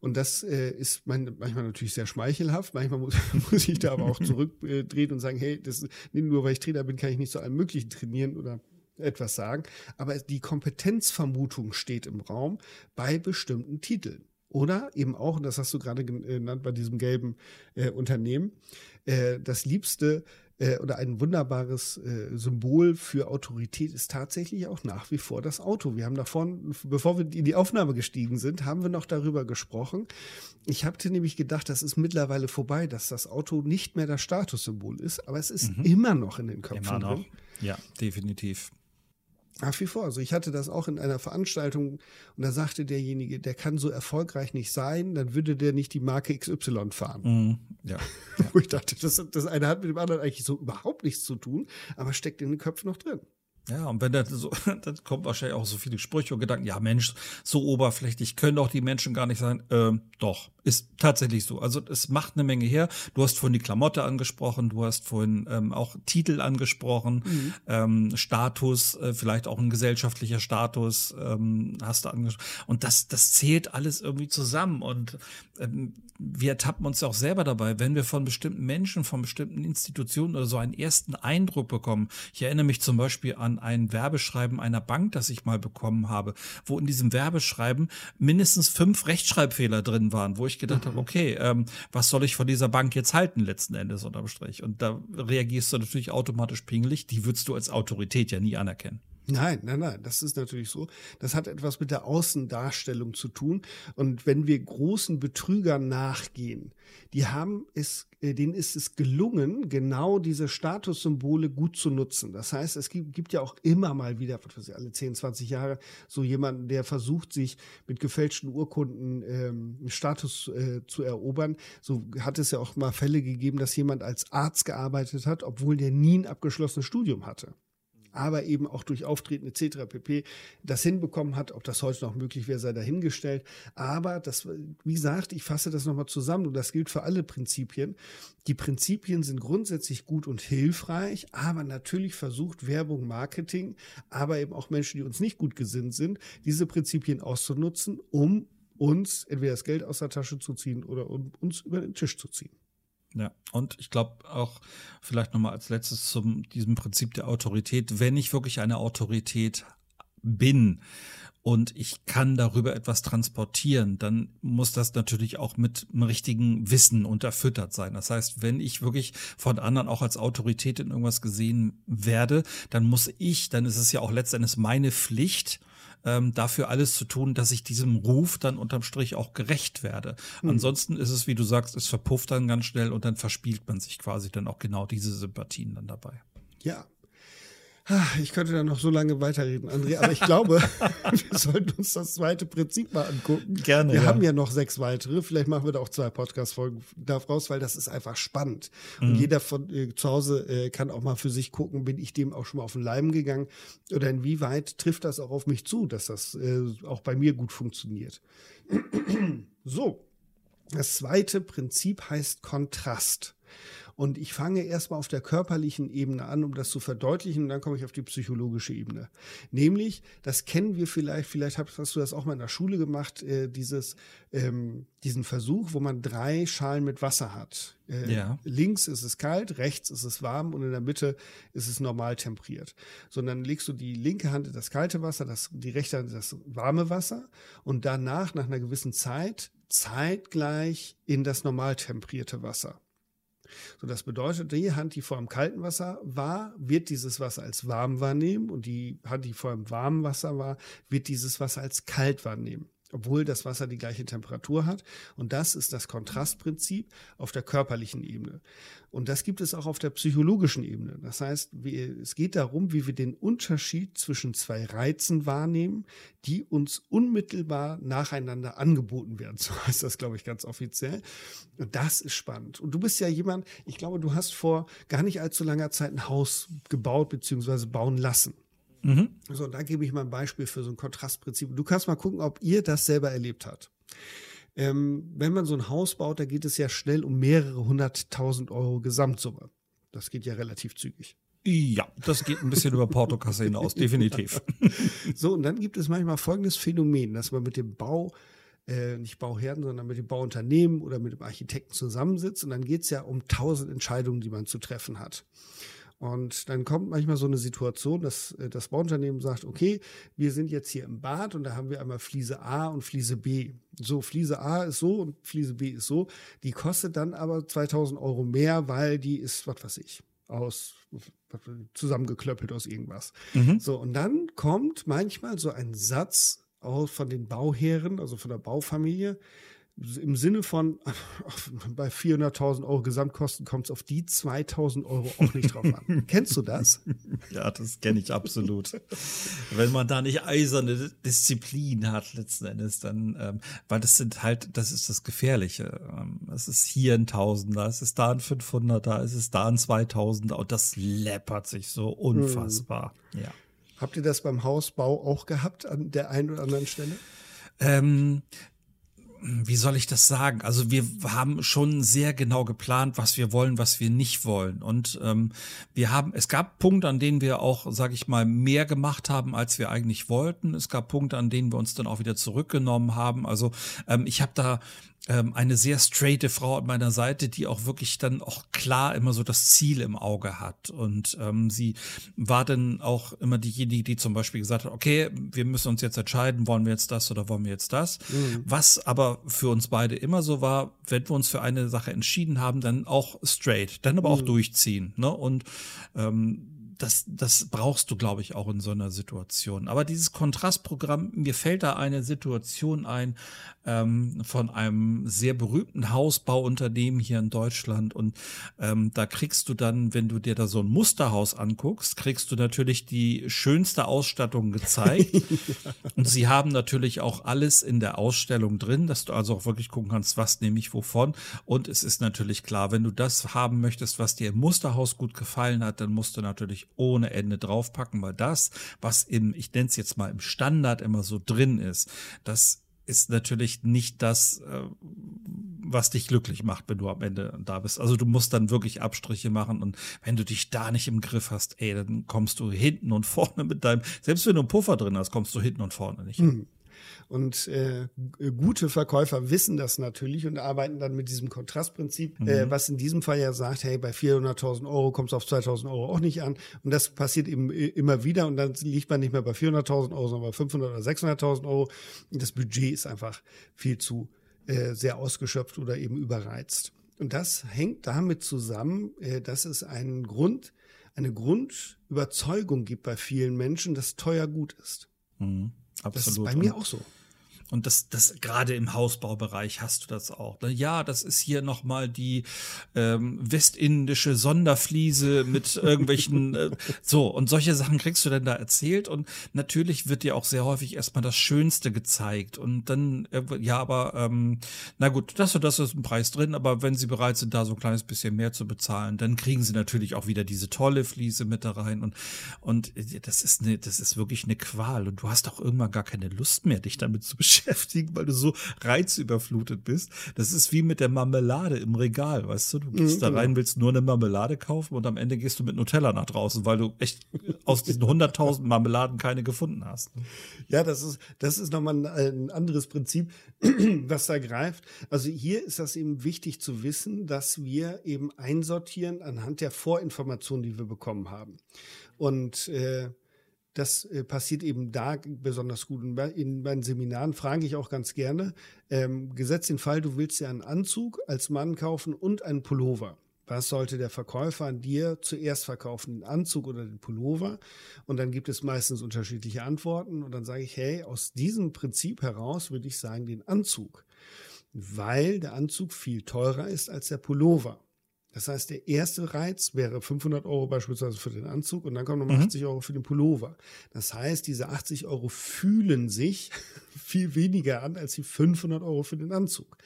S2: Und das äh, ist mein, manchmal natürlich sehr schmeichelhaft. Manchmal muss, muss ich da aber auch zurückdrehen und sagen, hey, das, nur weil ich Trainer bin, kann ich nicht zu allem Möglichen trainieren oder etwas sagen. Aber die Kompetenzvermutung steht im Raum bei bestimmten Titeln. Oder eben auch, und das hast du gerade genannt bei diesem gelben äh, Unternehmen, äh, das liebste äh, oder ein wunderbares äh, Symbol für Autorität ist tatsächlich auch nach wie vor das Auto. Wir haben davon, bevor wir in die Aufnahme gestiegen sind, haben wir noch darüber gesprochen. Ich hatte nämlich gedacht, das ist mittlerweile vorbei, dass das Auto nicht mehr das Statussymbol ist, aber es ist mhm. immer noch in den Köpfen immer noch. drin.
S1: Ja, definitiv.
S2: Nach wie vor. Also ich hatte das auch in einer Veranstaltung und da sagte derjenige, der kann so erfolgreich nicht sein, dann würde der nicht die Marke XY fahren. Mhm. Ja. Wo ich dachte, das, das eine hat mit dem anderen eigentlich so überhaupt nichts zu tun, aber steckt in den Köpfen noch drin.
S1: Ja, und wenn dann so, dann kommt wahrscheinlich auch so viele Sprüche und Gedanken, ja Mensch, so oberflächlich können doch die Menschen gar nicht sein. Ähm, doch, ist tatsächlich so. Also es macht eine Menge her. Du hast vorhin die Klamotte angesprochen, du hast vorhin ähm, auch Titel angesprochen, mhm. ähm, Status, äh, vielleicht auch ein gesellschaftlicher Status ähm, hast du angesprochen. Und das, das zählt alles irgendwie zusammen. Und ähm, wir ertappen uns ja auch selber dabei, wenn wir von bestimmten Menschen, von bestimmten Institutionen oder so einen ersten Eindruck bekommen. Ich erinnere mich zum Beispiel an ein Werbeschreiben einer Bank, das ich mal bekommen habe, wo in diesem Werbeschreiben mindestens fünf Rechtschreibfehler drin waren, wo ich gedacht mhm. habe, okay, ähm, was soll ich von dieser Bank jetzt halten letzten Endes unterm Strich? Und da reagierst du natürlich automatisch pingelig. Die würdest du als Autorität ja nie anerkennen.
S2: Nein, nein, nein, das ist natürlich so. Das hat etwas mit der Außendarstellung zu tun. Und wenn wir großen Betrügern nachgehen, die haben es, äh, denen ist es gelungen, genau diese Statussymbole gut zu nutzen. Das heißt, es gibt, gibt ja auch immer mal wieder, was ich, alle 10, 20 Jahre, so jemanden, der versucht, sich mit gefälschten Urkunden ähm, Status äh, zu erobern. So hat es ja auch mal Fälle gegeben, dass jemand als Arzt gearbeitet hat, obwohl der nie ein abgeschlossenes Studium hatte aber eben auch durch Auftreten etc. pp. das hinbekommen hat. Ob das heute noch möglich wäre, sei dahingestellt. Aber das, wie gesagt, ich fasse das nochmal zusammen und das gilt für alle Prinzipien. Die Prinzipien sind grundsätzlich gut und hilfreich, aber natürlich versucht Werbung, Marketing, aber eben auch Menschen, die uns nicht gut gesinnt sind, diese Prinzipien auszunutzen, um uns entweder das Geld aus der Tasche zu ziehen oder um uns über den Tisch zu ziehen.
S1: Ja, und ich glaube auch vielleicht nochmal als letztes zum diesem Prinzip der Autorität, wenn ich wirklich eine Autorität bin und ich kann darüber etwas transportieren, dann muss das natürlich auch mit einem richtigen Wissen unterfüttert sein. Das heißt, wenn ich wirklich von anderen auch als Autorität in irgendwas gesehen werde, dann muss ich, dann ist es ja auch letztendlich meine Pflicht, ähm, dafür alles zu tun, dass ich diesem Ruf dann unterm Strich auch gerecht werde. Mhm. Ansonsten ist es, wie du sagst, es verpufft dann ganz schnell und dann verspielt man sich quasi dann auch genau diese Sympathien dann dabei.
S2: Ja, ich könnte da noch so lange weiterreden, André, aber ich glaube, wir sollten uns das zweite Prinzip mal angucken. Gerne. Wir ja. haben ja noch sechs weitere. Vielleicht machen wir da auch zwei Podcast-Folgen daraus, weil das ist einfach spannend. Mhm. Und jeder von äh, zu Hause äh, kann auch mal für sich gucken, bin ich dem auch schon mal auf den Leim gegangen oder inwieweit trifft das auch auf mich zu, dass das äh, auch bei mir gut funktioniert. so. Das zweite Prinzip heißt Kontrast. Und ich fange erstmal auf der körperlichen Ebene an, um das zu verdeutlichen, und dann komme ich auf die psychologische Ebene. Nämlich, das kennen wir vielleicht, vielleicht hast du das auch mal in der Schule gemacht, äh, dieses, ähm, diesen Versuch, wo man drei Schalen mit Wasser hat. Äh, ja. Links ist es kalt, rechts ist es warm und in der Mitte ist es normal temperiert. So, dann legst du die linke Hand in das kalte Wasser, das, die rechte Hand in das warme Wasser und danach, nach einer gewissen Zeit, zeitgleich in das normal temperierte Wasser. So, das bedeutet, die Hand, die vor dem kalten Wasser war, wird dieses Wasser als warm wahrnehmen und die Hand, die vor dem warmen Wasser war, wird dieses Wasser als kalt wahrnehmen. Obwohl das Wasser die gleiche Temperatur hat. Und das ist das Kontrastprinzip auf der körperlichen Ebene. Und das gibt es auch auf der psychologischen Ebene. Das heißt, es geht darum, wie wir den Unterschied zwischen zwei Reizen wahrnehmen, die uns unmittelbar nacheinander angeboten werden. So heißt das, glaube ich, ganz offiziell. Und das ist spannend. Und du bist ja jemand, ich glaube, du hast vor gar nicht allzu langer Zeit ein Haus gebaut bzw. bauen lassen. Mhm. So, da gebe ich mal ein Beispiel für so ein Kontrastprinzip. Du kannst mal gucken, ob ihr das selber erlebt habt. Ähm, wenn man so ein Haus baut, da geht es ja schnell um mehrere hunderttausend Euro Gesamtsumme. Das geht ja relativ zügig.
S1: Ja, das geht ein bisschen über Portokasse hinaus, definitiv.
S2: So, und dann gibt es manchmal folgendes Phänomen, dass man mit dem Bau, äh, nicht Bauherden, sondern mit dem Bauunternehmen oder mit dem Architekten zusammensitzt und dann geht es ja um tausend Entscheidungen, die man zu treffen hat. Und dann kommt manchmal so eine Situation, dass äh, das Bauunternehmen sagt, okay, wir sind jetzt hier im Bad und da haben wir einmal Fliese A und Fliese B. So, Fliese A ist so und Fliese B ist so. Die kostet dann aber 2000 Euro mehr, weil die ist, was weiß ich, aus zusammengeklöppelt aus irgendwas. Mhm. So, und dann kommt manchmal so ein Satz von den Bauherren, also von der Baufamilie, im Sinne von, bei 400.000 Euro Gesamtkosten kommt es auf die 2.000 Euro auch nicht drauf an. Kennst du das?
S1: Ja, das kenne ich absolut. Wenn man da nicht eiserne Disziplin hat, letzten Endes, dann, ähm, weil das sind halt, das ist das Gefährliche. Ähm, es ist hier ein Tausender, es ist da ein 500er, es ist da ein 2000er und das läppert sich so unfassbar. Hm. Ja.
S2: Habt ihr das beim Hausbau auch gehabt an der einen oder anderen Stelle?
S1: Ähm, wie soll ich das sagen? Also wir haben schon sehr genau geplant, was wir wollen, was wir nicht wollen. Und ähm, wir haben, es gab Punkte, an denen wir auch, sage ich mal, mehr gemacht haben, als wir eigentlich wollten. Es gab Punkte, an denen wir uns dann auch wieder zurückgenommen haben. Also ähm, ich habe da ähm, eine sehr straighte Frau an meiner Seite, die auch wirklich dann auch klar immer so das Ziel im Auge hat. Und ähm, sie war dann auch immer diejenige, die zum Beispiel gesagt hat, okay, wir müssen uns jetzt entscheiden, wollen wir jetzt das oder wollen wir jetzt das. Mhm. Was aber für uns beide immer so war, wenn wir uns für eine Sache entschieden haben, dann auch straight, dann aber mhm. auch durchziehen. Ne? Und ähm, das, das brauchst du, glaube ich, auch in so einer Situation. Aber dieses Kontrastprogramm, mir fällt da eine Situation ein ähm, von einem sehr berühmten Hausbauunternehmen hier in Deutschland. Und ähm, da kriegst du dann, wenn du dir da so ein Musterhaus anguckst, kriegst du natürlich die schönste Ausstattung gezeigt. ja. Und sie haben natürlich auch alles in der Ausstellung drin, dass du also auch wirklich gucken kannst, was nehme ich wovon. Und es ist natürlich klar, wenn du das haben möchtest, was dir im Musterhaus gut gefallen hat, dann musst du natürlich ohne Ende draufpacken, weil das, was im, ich nenne es jetzt mal im Standard immer so drin ist, das ist natürlich nicht das, äh, was dich glücklich macht, wenn du am Ende da bist. Also du musst dann wirklich Abstriche machen und wenn du dich da nicht im Griff hast, ey, dann kommst du hinten und vorne mit deinem, selbst wenn du einen Puffer drin hast, kommst du hinten und vorne nicht. Mhm.
S2: Und äh, gute Verkäufer wissen das natürlich und arbeiten dann mit diesem Kontrastprinzip, äh, mhm. äh, was in diesem Fall ja sagt, hey, bei 400.000 Euro kommt es auf 2.000 Euro auch nicht an. Und das passiert eben äh, immer wieder und dann liegt man nicht mehr bei 400.000 Euro, sondern bei 500 oder 600.000 Euro. Und das Budget ist einfach viel zu äh, sehr ausgeschöpft oder eben überreizt. Und das hängt damit zusammen, äh, dass es einen Grund, eine Grundüberzeugung gibt bei vielen Menschen, dass teuer gut ist. Mhm, absolut. Das ist bei mir auch so.
S1: Und das, das gerade im Hausbaubereich hast du das auch. Ne? Ja, das ist hier nochmal die ähm, westindische Sonderfliese mit irgendwelchen äh, so und solche Sachen kriegst du dann da erzählt und natürlich wird dir auch sehr häufig erstmal das Schönste gezeigt und dann ja, aber ähm, na gut, das und das ist ein Preis drin, aber wenn sie bereit sind, da so ein kleines bisschen mehr zu bezahlen, dann kriegen sie natürlich auch wieder diese tolle Fliese mit da rein und und äh, das ist eine, das ist wirklich eine Qual und du hast auch irgendwann gar keine Lust mehr, dich damit zu beschäftigen beschäftigen, weil du so reizüberflutet bist. Das ist wie mit der Marmelade im Regal, weißt du? Du gehst mhm, da rein, willst nur eine Marmelade kaufen und am Ende gehst du mit Nutella nach draußen, weil du echt aus diesen 100.000 Marmeladen keine gefunden hast.
S2: Ja, das ist, das ist nochmal ein, ein anderes Prinzip, was da greift. Also hier ist das eben wichtig zu wissen, dass wir eben einsortieren anhand der Vorinformationen, die wir bekommen haben. Und äh, das äh, passiert eben da besonders gut. Und in meinen Seminaren frage ich auch ganz gerne, ähm, gesetzt den Fall, du willst ja einen Anzug als Mann kaufen und einen Pullover. Was sollte der Verkäufer an dir zuerst verkaufen, den Anzug oder den Pullover? Und dann gibt es meistens unterschiedliche Antworten. Und dann sage ich, hey, aus diesem Prinzip heraus würde ich sagen, den Anzug. Weil der Anzug viel teurer ist als der Pullover. Das heißt, der erste Reiz wäre 500 Euro beispielsweise für den Anzug und dann kommen nochmal mhm. 80 Euro für den Pullover. Das heißt, diese 80 Euro fühlen sich viel weniger an als die 500 Euro für den Anzug.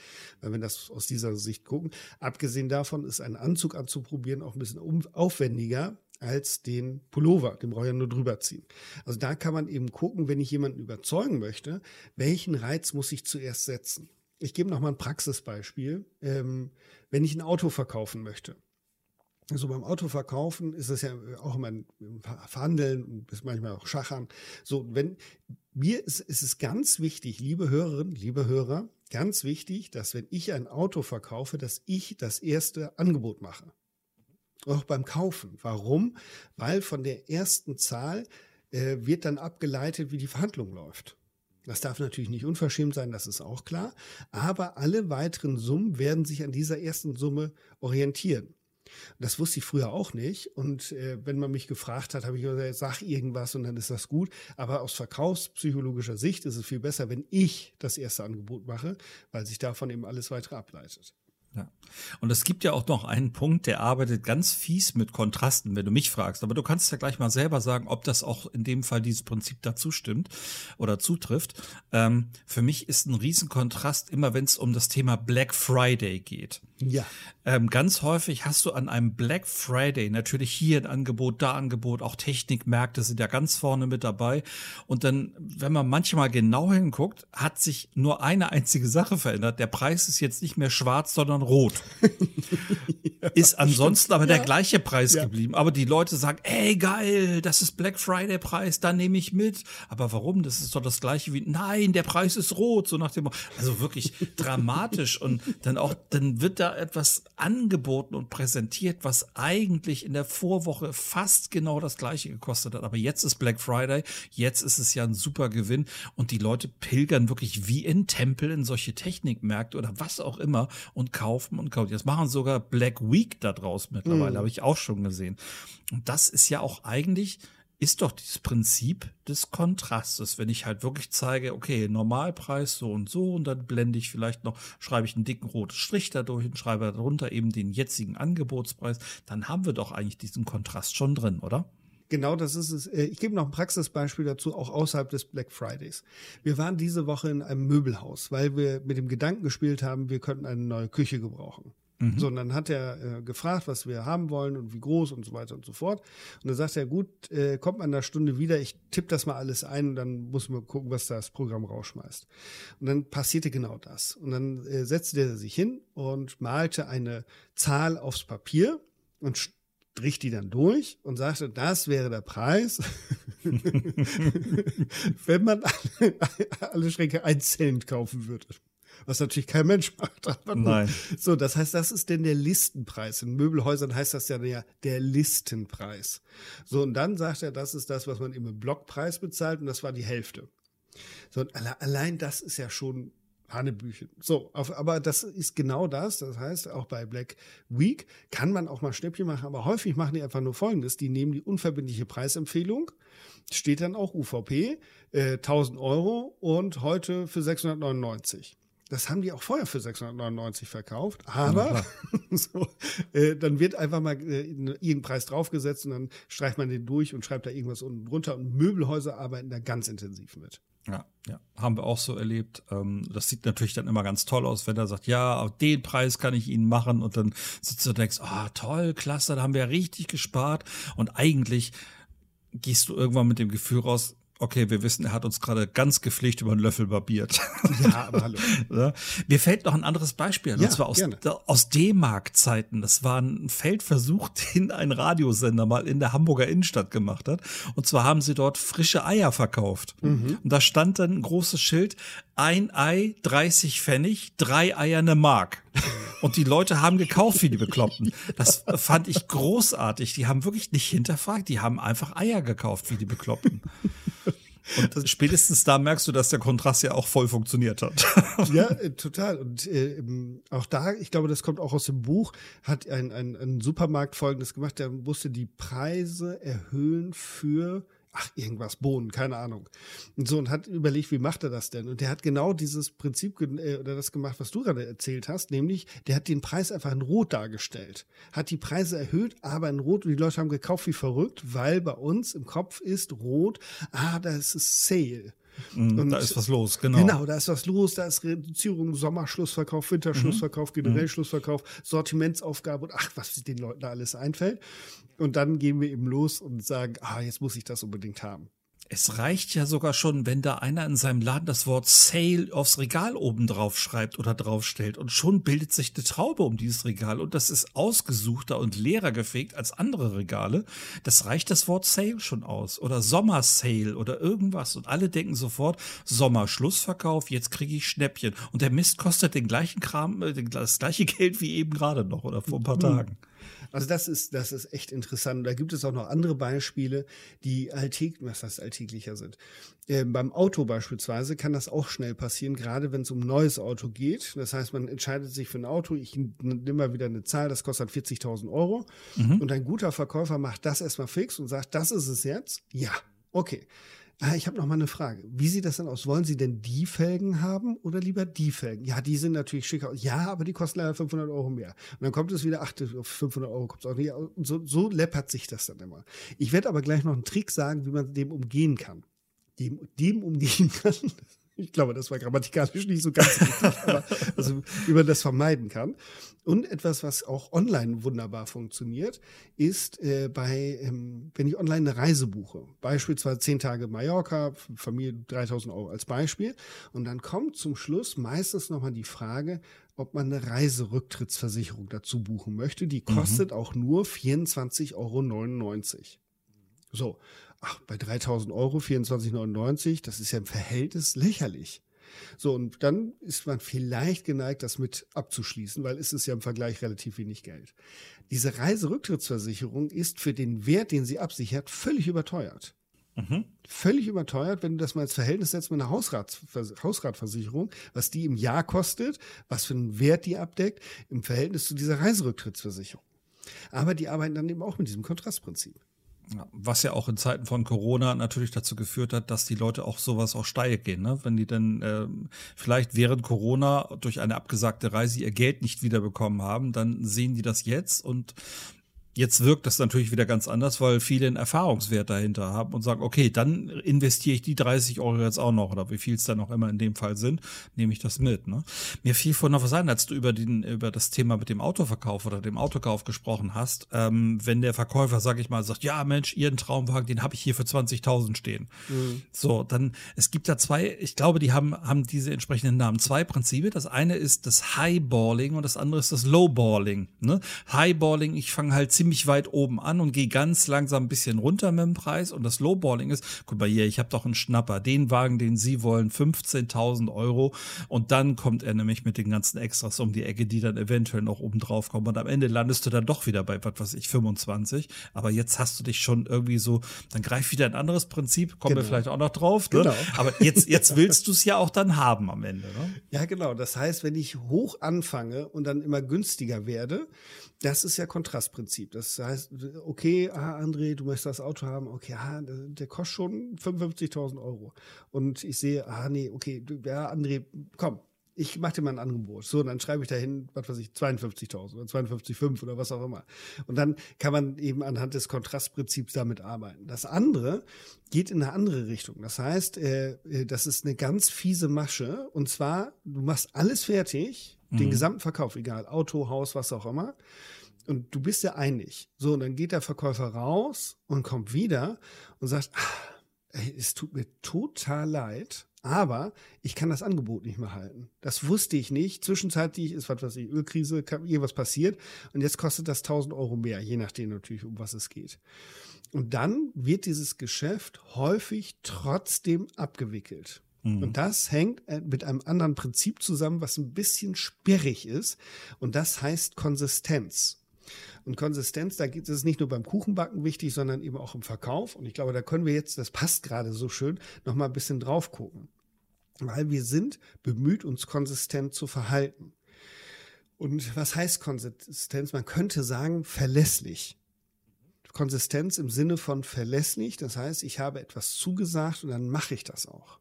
S2: Wenn das aus dieser Sicht gucken, abgesehen davon ist ein Anzug anzuprobieren auch ein bisschen aufwendiger als den Pullover, dem brauche ich ja nur drüber ziehen. Also da kann man eben gucken, wenn ich jemanden überzeugen möchte, welchen Reiz muss ich zuerst setzen. Ich gebe noch mal ein Praxisbeispiel. Ähm, wenn ich ein Auto verkaufen möchte, also beim Autoverkaufen ist es ja auch immer ein Verhandeln und bis manchmal auch Schachern. So, wenn mir ist, ist es ganz wichtig, liebe Hörerinnen, liebe Hörer, ganz wichtig, dass wenn ich ein Auto verkaufe, dass ich das erste Angebot mache. Auch beim Kaufen. Warum? Weil von der ersten Zahl äh, wird dann abgeleitet, wie die Verhandlung läuft. Das darf natürlich nicht unverschämt sein, das ist auch klar. Aber alle weiteren Summen werden sich an dieser ersten Summe orientieren. Das wusste ich früher auch nicht. Und äh, wenn man mich gefragt hat, habe ich gesagt, sag irgendwas und dann ist das gut. Aber aus verkaufspsychologischer Sicht ist es viel besser, wenn ich das erste Angebot mache, weil sich davon eben alles weitere ableitet.
S1: Ja. Und es gibt ja auch noch einen Punkt, der arbeitet ganz fies mit Kontrasten, wenn du mich fragst. Aber du kannst ja gleich mal selber sagen, ob das auch in dem Fall dieses Prinzip dazu stimmt oder zutrifft. Ähm, für mich ist ein Riesenkontrast immer, wenn es um das Thema Black Friday geht.
S2: Ja.
S1: Ähm, ganz häufig hast du an einem Black Friday natürlich hier ein Angebot, da Angebot, auch Technikmärkte sind ja ganz vorne mit dabei. Und dann, wenn man manchmal genau hinguckt, hat sich nur eine einzige Sache verändert. Der Preis ist jetzt nicht mehr schwarz, sondern rot. ja, ist ansonsten stimmt. aber der ja. gleiche Preis ja. geblieben. Aber die Leute sagen, ey geil, das ist Black Friday Preis, da nehme ich mit. Aber warum? Das ist doch das gleiche wie, nein, der Preis ist rot, so nach dem, also wirklich dramatisch. Und dann auch, dann wird da etwas angeboten und präsentiert, was eigentlich in der Vorwoche fast genau das gleiche gekostet hat. Aber jetzt ist Black Friday, jetzt ist es ja ein super Gewinn und die Leute pilgern wirklich wie in Tempel in solche Technikmärkte oder was auch immer und kaufen und kaufen. Jetzt machen sogar Black Week da draus mittlerweile, mhm. habe ich auch schon gesehen. Und das ist ja auch eigentlich ist doch dieses Prinzip des Kontrastes. Wenn ich halt wirklich zeige, okay, Normalpreis so und so und dann blende ich vielleicht noch, schreibe ich einen dicken roten Strich dadurch und schreibe darunter eben den jetzigen Angebotspreis, dann haben wir doch eigentlich diesen Kontrast schon drin, oder?
S2: Genau, das ist es. Äh, ich gebe noch ein Praxisbeispiel dazu, auch außerhalb des Black Fridays. Wir waren diese Woche in einem Möbelhaus, weil wir mit dem Gedanken gespielt haben, wir könnten eine neue Küche gebrauchen. Mhm. So, und dann hat er äh, gefragt, was wir haben wollen und wie groß und so weiter und so fort. Und dann sagt er, gut, äh, kommt man in einer Stunde wieder, ich tippe das mal alles ein und dann muss man gucken, was das Programm rausschmeißt. Und dann passierte genau das. Und dann äh, setzte er sich hin und malte eine Zahl aufs Papier und strich die dann durch und sagte, das wäre der Preis, wenn man alle, alle Schränke einzeln kaufen würde was natürlich kein Mensch macht.
S1: Nein.
S2: So, das heißt, das ist denn der Listenpreis. In Möbelhäusern heißt das ja der, der Listenpreis. So, und dann sagt er, das ist das, was man im Blockpreis bezahlt und das war die Hälfte. So, und allein das ist ja schon Hanebüchen. So, auf, aber das ist genau das. Das heißt, auch bei Black Week kann man auch mal Schnäppchen machen, aber häufig machen die einfach nur Folgendes. Die nehmen die unverbindliche Preisempfehlung, steht dann auch UVP, äh, 1000 Euro und heute für 699. Das haben die auch vorher für 699 verkauft, aber so, äh, dann wird einfach mal äh, irgendein Preis draufgesetzt und dann streicht man den durch und schreibt da irgendwas unten drunter und Möbelhäuser arbeiten da ganz intensiv mit.
S1: Ja, ja, haben wir auch so erlebt. Ähm, das sieht natürlich dann immer ganz toll aus, wenn er sagt, ja, den Preis kann ich Ihnen machen und dann sitzt du und denkst, ah, oh, toll, klasse, da haben wir ja richtig gespart und eigentlich gehst du irgendwann mit dem Gefühl raus, okay, wir wissen, er hat uns gerade ganz gepflegt über einen Löffel barbiert.
S2: Ja, aber hallo.
S1: ja. Mir fällt noch ein anderes Beispiel an, ja, und zwar aus, aus D-Mark-Zeiten. Das war ein Feldversuch, den ein Radiosender mal in der Hamburger Innenstadt gemacht hat. Und zwar haben sie dort frische Eier verkauft. Mhm. Und da stand dann ein großes Schild, ein Ei 30 Pfennig, drei Eier eine Mark. Und die Leute haben gekauft wie die Bekloppten. Das fand ich großartig. Die haben wirklich nicht hinterfragt, die haben einfach Eier gekauft wie die Bekloppten. Und spätestens da merkst du, dass der Kontrast ja auch voll funktioniert hat.
S2: ja, äh, total. Und äh, auch da, ich glaube, das kommt auch aus dem Buch, hat ein, ein, ein Supermarkt Folgendes gemacht, der musste die Preise erhöhen für ach, irgendwas, Bohnen, keine Ahnung. Und so, und hat überlegt, wie macht er das denn? Und der hat genau dieses Prinzip äh, oder das gemacht, was du gerade erzählt hast, nämlich, der hat den Preis einfach in Rot dargestellt. Hat die Preise erhöht, aber in Rot und die Leute haben gekauft wie verrückt, weil bei uns im Kopf ist Rot, ah, das ist Sale.
S1: Mhm, und da ist was los, genau.
S2: Genau, da ist was los, da ist Reduzierung, Sommerschlussverkauf, Winterschlussverkauf, mhm. generell Schlussverkauf, Sortimentsaufgabe und ach, was den Leuten da alles einfällt. Und dann gehen wir eben los und sagen, ah, jetzt muss ich das unbedingt haben.
S1: Es reicht ja sogar schon, wenn da einer in seinem Laden das Wort Sale aufs Regal oben drauf schreibt oder draufstellt und schon bildet sich eine Traube um dieses Regal und das ist ausgesuchter und leerer gefegt als andere Regale. Das reicht das Wort Sale schon aus oder Sommer Sale oder irgendwas und alle denken sofort Sommer Schlussverkauf, jetzt kriege ich Schnäppchen und der Mist kostet den gleichen Kram, äh, das gleiche Geld wie eben gerade noch oder vor ein paar mhm. Tagen.
S2: Also das ist, das ist echt interessant. Da gibt es auch noch andere Beispiele, die alltäglich, was heißt alltäglicher sind. Äh, beim Auto beispielsweise kann das auch schnell passieren, gerade wenn es um ein neues Auto geht. Das heißt, man entscheidet sich für ein Auto, ich nehme mal wieder eine Zahl, das kostet 40.000 Euro. Mhm. Und ein guter Verkäufer macht das erstmal fix und sagt, das ist es jetzt? Ja, okay. Ah, ich habe noch mal eine Frage. Wie sieht das denn aus? Wollen Sie denn die Felgen haben oder lieber die Felgen? Ja, die sind natürlich schicker. Ja, aber die kosten leider 500 Euro mehr. Und dann kommt es wieder, ach, 500 Euro kommt es auch nicht. Und so, so läppert sich das dann immer. Ich werde aber gleich noch einen Trick sagen, wie man dem umgehen kann. Dem, dem umgehen kann. Ich glaube, das war grammatikalisch nicht so ganz richtig, aber also, wie man das vermeiden kann. Und etwas, was auch online wunderbar funktioniert, ist äh, bei, ähm, wenn ich online eine Reise buche, beispielsweise zehn Tage Mallorca, Familie 3000 Euro als Beispiel, und dann kommt zum Schluss meistens nochmal die Frage, ob man eine Reiserücktrittsversicherung dazu buchen möchte. Die mhm. kostet mhm. auch nur 24,99 Euro. So, ach, bei 3000 Euro 24,99, das ist ja im Verhältnis lächerlich. So, und dann ist man vielleicht geneigt, das mit abzuschließen, weil es ist ja im Vergleich relativ wenig Geld. Diese Reiserücktrittsversicherung ist für den Wert, den sie absichert, völlig überteuert. Mhm. Völlig überteuert, wenn du das mal ins Verhältnis setzt mit einer Hausrat, Hausratversicherung, was die im Jahr kostet, was für einen Wert die abdeckt, im Verhältnis zu dieser Reiserücktrittsversicherung. Aber die arbeiten dann eben auch mit diesem Kontrastprinzip.
S1: Was ja auch in Zeiten von Corona natürlich dazu geführt hat, dass die Leute auch sowas auch steil gehen. Ne? Wenn die dann äh, vielleicht während Corona durch eine abgesagte Reise ihr Geld nicht wiederbekommen haben, dann sehen die das jetzt und Jetzt wirkt das natürlich wieder ganz anders, weil viele einen Erfahrungswert dahinter haben und sagen, okay, dann investiere ich die 30 Euro jetzt auch noch oder wie viel es dann auch immer in dem Fall sind, nehme ich das mit. Ne? Mir fiel vorhin noch was ein, als du über, den, über das Thema mit dem Autoverkauf oder dem Autokauf gesprochen hast. Ähm, wenn der Verkäufer, sag ich mal, sagt, ja Mensch, Ihren Traumwagen, den habe ich hier für 20.000 stehen. Mhm. So, dann, es gibt da zwei, ich glaube, die haben, haben diese entsprechenden Namen. Zwei Prinzipien. Das eine ist das Highballing und das andere ist das Lowballing. Ne? Highballing, ich fange halt ziemlich ziemlich weit oben an und gehe ganz langsam ein bisschen runter mit dem Preis. Und das Lowballing ist, guck mal hier, ich habe doch einen Schnapper. Den Wagen, den Sie wollen, 15.000 Euro. Und dann kommt er nämlich mit den ganzen Extras um die Ecke, die dann eventuell noch oben drauf kommen. Und am Ende landest du dann doch wieder bei, was weiß ich, 25. Aber jetzt hast du dich schon irgendwie so, dann greift wieder ein anderes Prinzip, kommen genau. wir vielleicht auch noch drauf. Ne? Genau. Aber jetzt, jetzt willst du es ja auch dann haben am Ende. Ne?
S2: Ja, genau. Das heißt, wenn ich hoch anfange und dann immer günstiger werde, das ist ja Kontrastprinzip. Das heißt, okay, ah, André, du möchtest das Auto haben, okay, ah, der, kostet schon 55.000 Euro. Und ich sehe, ah, nee, okay, ja, André, komm, ich mache dir mal ein Angebot. So, und dann schreibe ich dahin, was weiß ich, 52.000 oder 52,5 oder was auch immer. Und dann kann man eben anhand des Kontrastprinzips damit arbeiten. Das andere geht in eine andere Richtung. Das heißt, äh, äh das ist eine ganz fiese Masche. Und zwar, du machst alles fertig, mhm. den gesamten Verkauf, egal, Auto, Haus, was auch immer und du bist ja einig. So, und dann geht der Verkäufer raus und kommt wieder und sagt, ah, ey, es tut mir total leid, aber ich kann das Angebot nicht mehr halten. Das wusste ich nicht. Zwischenzeitlich ist, was weiß ich, Ölkrise, irgendwas passiert und jetzt kostet das 1000 Euro mehr, je nachdem natürlich, um was es geht. Und dann wird dieses Geschäft häufig trotzdem abgewickelt. Mhm. Und das hängt äh, mit einem anderen Prinzip zusammen, was ein bisschen sperrig ist. Und das heißt Konsistenz. Und Konsistenz, da geht es nicht nur beim Kuchenbacken wichtig, sondern eben auch im Verkauf. Und ich glaube, da können wir jetzt, das passt gerade so schön, noch mal ein bisschen drauf gucken. Weil wir sind bemüht, uns konsistent zu verhalten. Und was heißt Konsistenz? Man könnte sagen, verlässlich. Konsistenz im Sinne von verlässlich, das heißt, ich habe etwas zugesagt und dann mache ich das auch.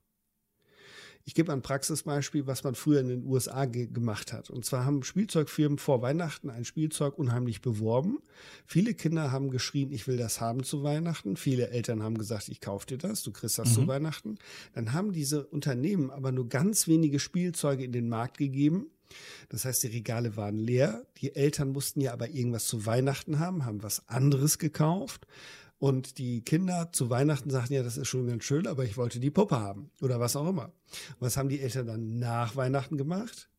S2: Ich gebe ein Praxisbeispiel, was man früher in den USA ge gemacht hat. Und zwar haben Spielzeugfirmen vor Weihnachten ein Spielzeug unheimlich beworben. Viele Kinder haben geschrien, ich will das haben zu Weihnachten. Viele Eltern haben gesagt, ich kaufe dir das, du kriegst das mhm. zu Weihnachten. Dann haben diese Unternehmen aber nur ganz wenige Spielzeuge in den Markt gegeben. Das heißt, die Regale waren leer. Die Eltern mussten ja aber irgendwas zu Weihnachten haben, haben was anderes gekauft. Und die Kinder zu Weihnachten sagten, ja, das ist schon ganz schön, aber ich wollte die Puppe haben oder was auch immer. Was haben die Eltern dann nach Weihnachten gemacht?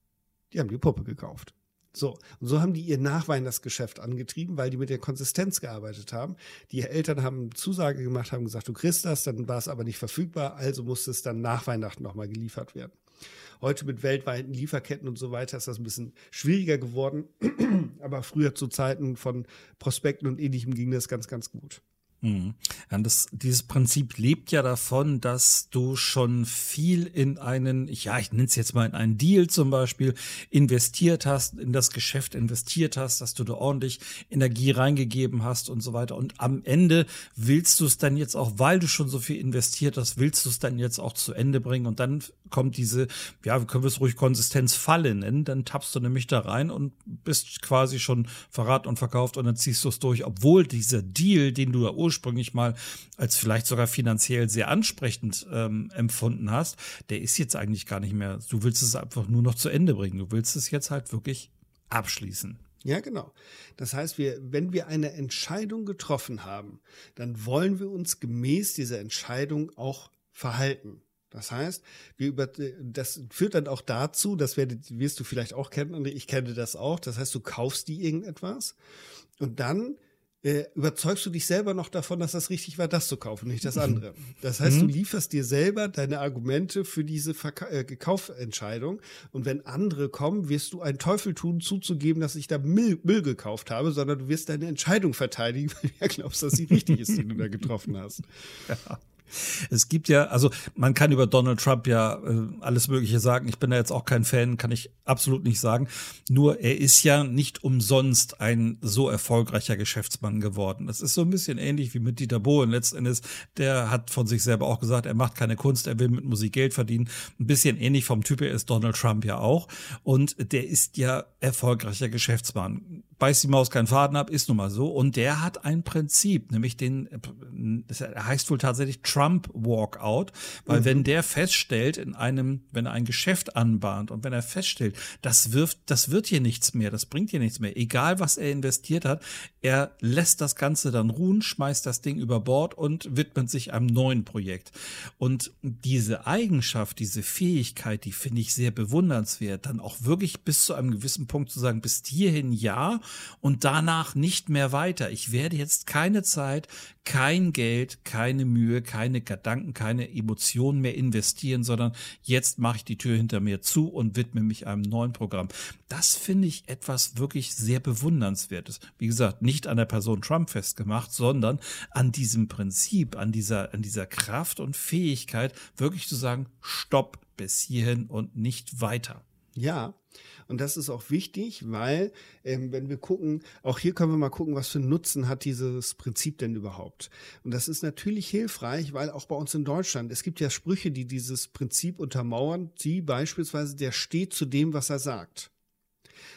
S2: Die haben die Puppe gekauft. So, und so haben die ihr Nachweihnachtsgeschäft angetrieben, weil die mit der Konsistenz gearbeitet haben. Die Eltern haben Zusage gemacht, haben gesagt, du kriegst das, dann war es aber nicht verfügbar, also musste es dann nach Weihnachten nochmal geliefert werden. Heute mit weltweiten Lieferketten und so weiter ist das ein bisschen schwieriger geworden, aber früher zu Zeiten von Prospekten und ähnlichem ging das ganz, ganz gut.
S1: Mhm. Das, dieses Prinzip lebt ja davon, dass du schon viel in einen, ja, ich nenne es jetzt mal in einen Deal zum Beispiel, investiert hast, in das Geschäft investiert hast, dass du da ordentlich Energie reingegeben hast und so weiter. Und am Ende willst du es dann jetzt auch, weil du schon so viel investiert hast, willst du es dann jetzt auch zu Ende bringen. Und dann kommt diese, ja, können wir es ruhig Konsistenzfalle nennen, dann tappst du nämlich da rein und bist quasi schon verrat und verkauft und dann ziehst du es durch, obwohl dieser Deal, den du da ursprünglich ursprünglich mal als vielleicht sogar finanziell sehr ansprechend ähm, empfunden hast, der ist jetzt eigentlich gar nicht mehr. Du willst es einfach nur noch zu Ende bringen. Du willst es jetzt halt wirklich abschließen.
S2: Ja, genau. Das heißt, wir, wenn wir eine Entscheidung getroffen haben, dann wollen wir uns gemäß dieser Entscheidung auch verhalten. Das heißt, wir über, das führt dann auch dazu, das werdet, wirst du vielleicht auch kennen, und ich kenne das auch. Das heißt, du kaufst die irgendetwas und dann äh, überzeugst du dich selber noch davon, dass das richtig war, das zu kaufen, nicht das andere. Das heißt, du mhm. lieferst dir selber deine Argumente für diese Verka äh, Kaufentscheidung. Und wenn andere kommen, wirst du einen Teufel tun, zuzugeben, dass ich da Müll, Müll gekauft habe, sondern du wirst deine Entscheidung verteidigen, weil du ja glaubst, dass sie richtig ist, die du da getroffen hast.
S1: Ja. Es gibt ja, also man kann über Donald Trump ja äh, alles Mögliche sagen. Ich bin da jetzt auch kein Fan, kann ich absolut nicht sagen. Nur er ist ja nicht umsonst ein so erfolgreicher Geschäftsmann geworden. Das ist so ein bisschen ähnlich wie mit Dieter Bohlen letztendlich. Der hat von sich selber auch gesagt, er macht keine Kunst, er will mit Musik Geld verdienen. Ein bisschen ähnlich vom Typ her ist Donald Trump ja auch. Und der ist ja erfolgreicher Geschäftsmann beißt die Maus keinen Faden ab, ist nun mal so. Und der hat ein Prinzip, nämlich den, das heißt wohl tatsächlich Trump Walkout, weil mhm. wenn der feststellt in einem, wenn er ein Geschäft anbahnt und wenn er feststellt, das wirft, das wird hier nichts mehr, das bringt hier nichts mehr, egal was er investiert hat, er lässt das Ganze dann ruhen, schmeißt das Ding über Bord und widmet sich einem neuen Projekt. Und diese Eigenschaft, diese Fähigkeit, die finde ich sehr bewundernswert, dann auch wirklich bis zu einem gewissen Punkt zu sagen, bis hierhin ja, und danach nicht mehr weiter. Ich werde jetzt keine Zeit, kein Geld, keine Mühe, keine Gedanken, keine Emotionen mehr investieren, sondern jetzt mache ich die Tür hinter mir zu und widme mich einem neuen Programm. Das finde ich etwas wirklich sehr bewundernswertes. Wie gesagt, nicht an der Person Trump festgemacht, sondern an diesem Prinzip, an dieser, an dieser Kraft und Fähigkeit, wirklich zu sagen, stopp bis hierhin und nicht weiter.
S2: Ja, und das ist auch wichtig, weil, ähm, wenn wir gucken, auch hier können wir mal gucken, was für einen Nutzen hat dieses Prinzip denn überhaupt. Und das ist natürlich hilfreich, weil auch bei uns in Deutschland, es gibt ja Sprüche, die dieses Prinzip untermauern, die beispielsweise, der steht zu dem, was er sagt.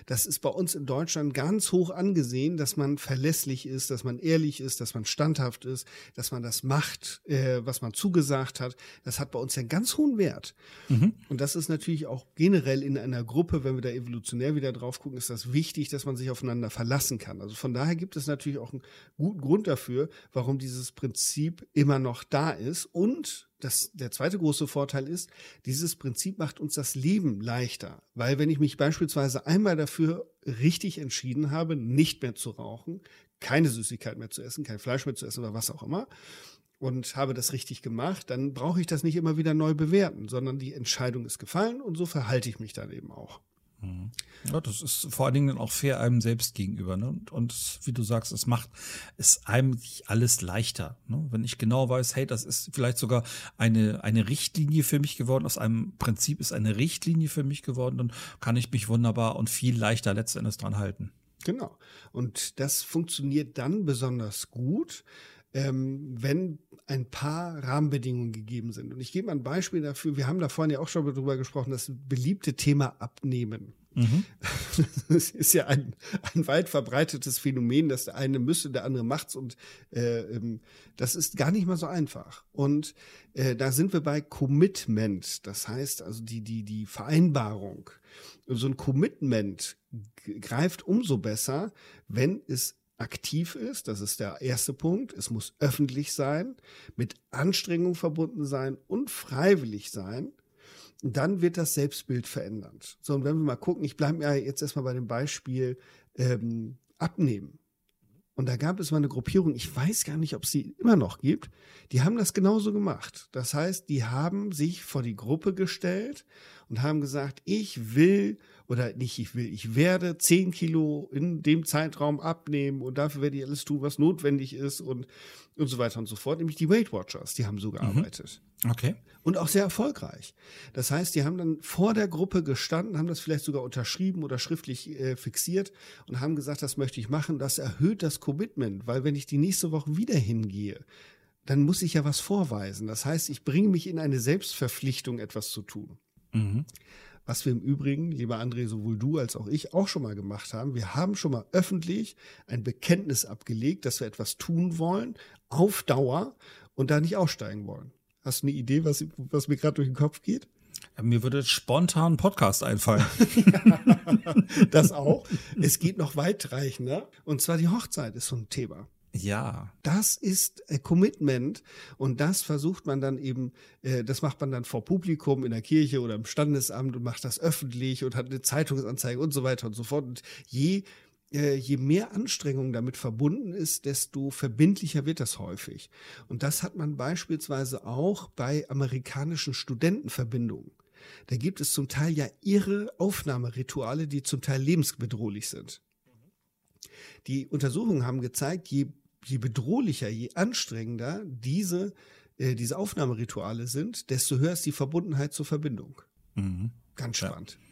S2: Das ist bei uns in Deutschland ganz hoch angesehen, dass man verlässlich ist, dass man ehrlich ist, dass man standhaft ist, dass man das macht, äh, was man zugesagt hat. Das hat bei uns ja einen ganz hohen Wert. Mhm. Und das ist natürlich auch generell in einer Gruppe, wenn wir da evolutionär wieder drauf gucken, ist das wichtig, dass man sich aufeinander verlassen kann. Also von daher gibt es natürlich auch einen guten Grund dafür, warum dieses Prinzip immer noch da ist und das, der zweite große Vorteil ist, dieses Prinzip macht uns das Leben leichter. Weil wenn ich mich beispielsweise einmal dafür richtig entschieden habe, nicht mehr zu rauchen, keine Süßigkeit mehr zu essen, kein Fleisch mehr zu essen oder was auch immer, und habe das richtig gemacht, dann brauche ich das nicht immer wieder neu bewerten, sondern die Entscheidung ist gefallen und so verhalte ich mich dann eben auch.
S1: Mhm. Ja, das ist vor allen Dingen auch fair einem selbst gegenüber. Ne? Und, und wie du sagst, es macht es einem alles leichter. Ne? Wenn ich genau weiß, hey, das ist vielleicht sogar eine, eine Richtlinie für mich geworden, aus einem Prinzip ist eine Richtlinie für mich geworden, dann kann ich mich wunderbar und viel leichter letztendlich dran halten.
S2: Genau. Und das funktioniert dann besonders gut, ähm, wenn ein paar Rahmenbedingungen gegeben sind. Und ich gebe mal ein Beispiel dafür. Wir haben da vorhin ja auch schon darüber gesprochen, das beliebte Thema Abnehmen. Mhm. Das ist ja ein, ein weit verbreitetes Phänomen, dass der eine müsste, der andere macht's und äh, ähm, das ist gar nicht mal so einfach. Und äh, da sind wir bei Commitment, das heißt also die die die Vereinbarung. Und so ein Commitment greift umso besser, wenn es aktiv ist, das ist der erste Punkt. Es muss öffentlich sein, mit Anstrengung verbunden sein und freiwillig sein. Dann wird das Selbstbild verändert. So, und wenn wir mal gucken, ich bleibe ja jetzt erstmal bei dem Beispiel ähm, Abnehmen. Und da gab es mal eine Gruppierung, ich weiß gar nicht, ob es sie immer noch gibt, die haben das genauso gemacht. Das heißt, die haben sich vor die Gruppe gestellt und haben gesagt, ich will oder nicht ich will, ich werde zehn Kilo in dem Zeitraum abnehmen und dafür werde ich alles tun, was notwendig ist und, und so weiter und so fort. Nämlich die Weight Watchers, die haben so mhm. gearbeitet.
S1: Mhm. Okay.
S2: Und auch sehr erfolgreich. Das heißt, die haben dann vor der Gruppe gestanden, haben das vielleicht sogar unterschrieben oder schriftlich äh, fixiert und haben gesagt, das möchte ich machen. Das erhöht das Commitment, weil wenn ich die nächste Woche wieder hingehe, dann muss ich ja was vorweisen. Das heißt, ich bringe mich in eine Selbstverpflichtung, etwas zu tun. Mhm. Was wir im Übrigen, lieber André, sowohl du als auch ich auch schon mal gemacht haben. Wir haben schon mal öffentlich ein Bekenntnis abgelegt, dass wir etwas tun wollen, auf Dauer und da nicht aussteigen wollen. Hast du eine Idee, was, was mir gerade durch den Kopf geht?
S1: Ja, mir würde spontan ein Podcast einfallen.
S2: das auch. Es geht noch weitreichender. Und zwar die Hochzeit ist so ein Thema.
S1: Ja.
S2: Das ist äh, Commitment und das versucht man dann eben, äh, das macht man dann vor Publikum in der Kirche oder im Standesamt und macht das öffentlich und hat eine Zeitungsanzeige und so weiter und so fort. Und je äh, je mehr Anstrengung damit verbunden ist, desto verbindlicher wird das häufig. Und das hat man beispielsweise auch bei amerikanischen Studentenverbindungen. Da gibt es zum Teil ja irre Aufnahmerituale, die zum Teil lebensbedrohlich sind. Die Untersuchungen haben gezeigt, je je bedrohlicher, je anstrengender diese, äh, diese Aufnahmerituale sind, desto höher ist die Verbundenheit zur Verbindung. Mhm. Ganz spannend.
S1: Ja.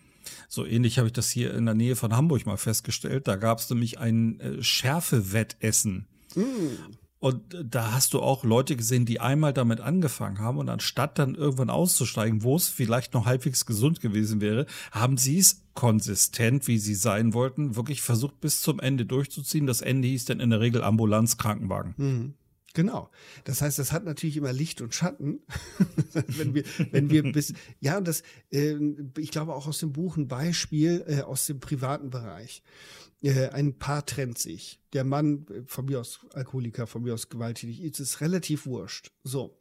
S1: So ähnlich habe ich das hier in der Nähe von Hamburg mal festgestellt. Da gab es nämlich ein äh, Schärfewettessen. Mhm. Und da hast du auch Leute gesehen, die einmal damit angefangen haben und anstatt dann irgendwann auszusteigen, wo es vielleicht noch halbwegs gesund gewesen wäre, haben sie es konsistent, wie sie sein wollten, wirklich versucht bis zum Ende durchzuziehen. Das Ende hieß dann in der Regel Ambulanz, Krankenwagen.
S2: Mhm. Genau. Das heißt, das hat natürlich immer Licht und Schatten. wenn wir, wenn wir bis, ja, und das, äh, ich glaube auch aus dem Buch ein Beispiel äh, aus dem privaten Bereich. Äh, ein Paar trennt sich. Der Mann, äh, von mir aus Alkoholiker, von mir aus gewalttätig, ist es relativ wurscht. So.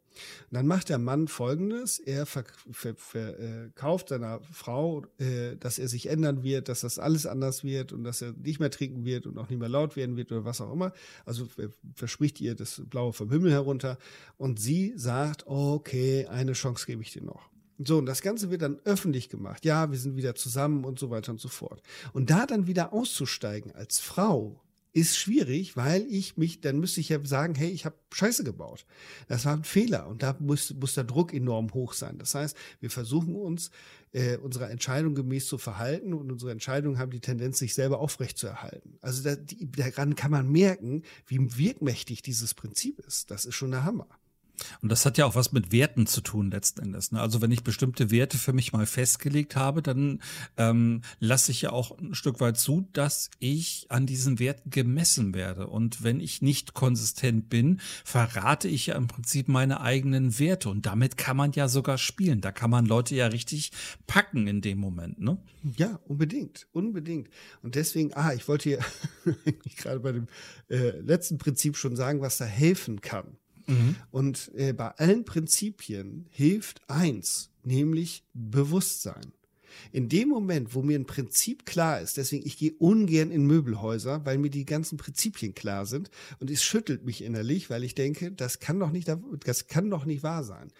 S2: Und dann macht der Mann Folgendes. Er verkauft seiner Frau, äh, dass er sich ändern wird, dass das alles anders wird und dass er nicht mehr trinken wird und auch nicht mehr laut werden wird oder was auch immer. Also verspricht ihr das Blaue vom Himmel herunter. Und sie sagt, okay, eine Chance gebe ich dir noch. So, und das Ganze wird dann öffentlich gemacht. Ja, wir sind wieder zusammen und so weiter und so fort. Und da dann wieder auszusteigen als Frau ist schwierig, weil ich mich, dann müsste ich ja sagen, hey, ich habe Scheiße gebaut. Das war ein Fehler und da muss, muss der Druck enorm hoch sein. Das heißt, wir versuchen uns äh, unserer Entscheidung gemäß zu verhalten und unsere Entscheidungen haben die Tendenz, sich selber aufrecht zu erhalten. Also da, die, daran kann man merken, wie wirkmächtig dieses Prinzip ist. Das ist schon der Hammer.
S1: Und das hat ja auch was mit Werten zu tun letzten Endes. Ne? Also wenn ich bestimmte Werte für mich mal festgelegt habe, dann ähm, lasse ich ja auch ein Stück weit zu, dass ich an diesen Werten gemessen werde. Und wenn ich nicht konsistent bin, verrate ich ja im Prinzip meine eigenen Werte. Und damit kann man ja sogar spielen. Da kann man Leute ja richtig packen in dem Moment. Ne?
S2: Ja, unbedingt, unbedingt. Und deswegen, ah, ich wollte hier gerade bei dem äh, letzten Prinzip schon sagen, was da helfen kann. Mhm. Und äh, bei allen Prinzipien hilft eins, nämlich Bewusstsein. In dem Moment, wo mir ein Prinzip klar ist, deswegen ich gehe ungern in Möbelhäuser, weil mir die ganzen Prinzipien klar sind und es schüttelt mich innerlich, weil ich denke, das kann doch nicht, das kann doch nicht wahr sein.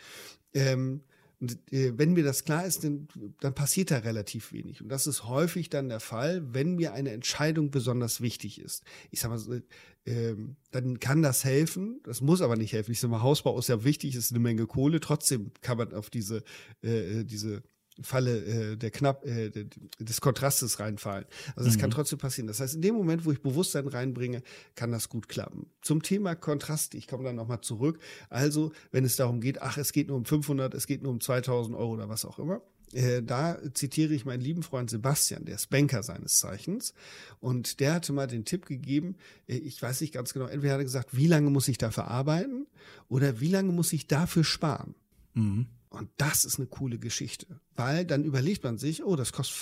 S2: Ähm, Und äh, wenn mir das klar ist, dann, dann passiert da relativ wenig. Und das ist häufig dann der Fall, wenn mir eine Entscheidung besonders wichtig ist. Ich sag mal äh, dann kann das helfen. Das muss aber nicht helfen. Ich sag mal, Hausbau ist ja wichtig, ist eine Menge Kohle. Trotzdem kann man auf diese, äh, diese Falle äh, der knapp äh, des Kontrastes reinfallen. Also das mhm. kann trotzdem passieren. Das heißt, in dem Moment, wo ich Bewusstsein reinbringe, kann das gut klappen. Zum Thema Kontrast, ich komme dann nochmal zurück. Also, wenn es darum geht, ach, es geht nur um 500, es geht nur um 2000 Euro oder was auch immer, äh, da zitiere ich meinen lieben Freund Sebastian, der ist Banker seines Zeichens. Und der hatte mal den Tipp gegeben, äh, ich weiß nicht ganz genau, entweder hat er gesagt, wie lange muss ich dafür arbeiten oder wie lange muss ich dafür sparen? Mhm. Und das ist eine coole Geschichte, weil dann überlegt man sich, oh, das kostet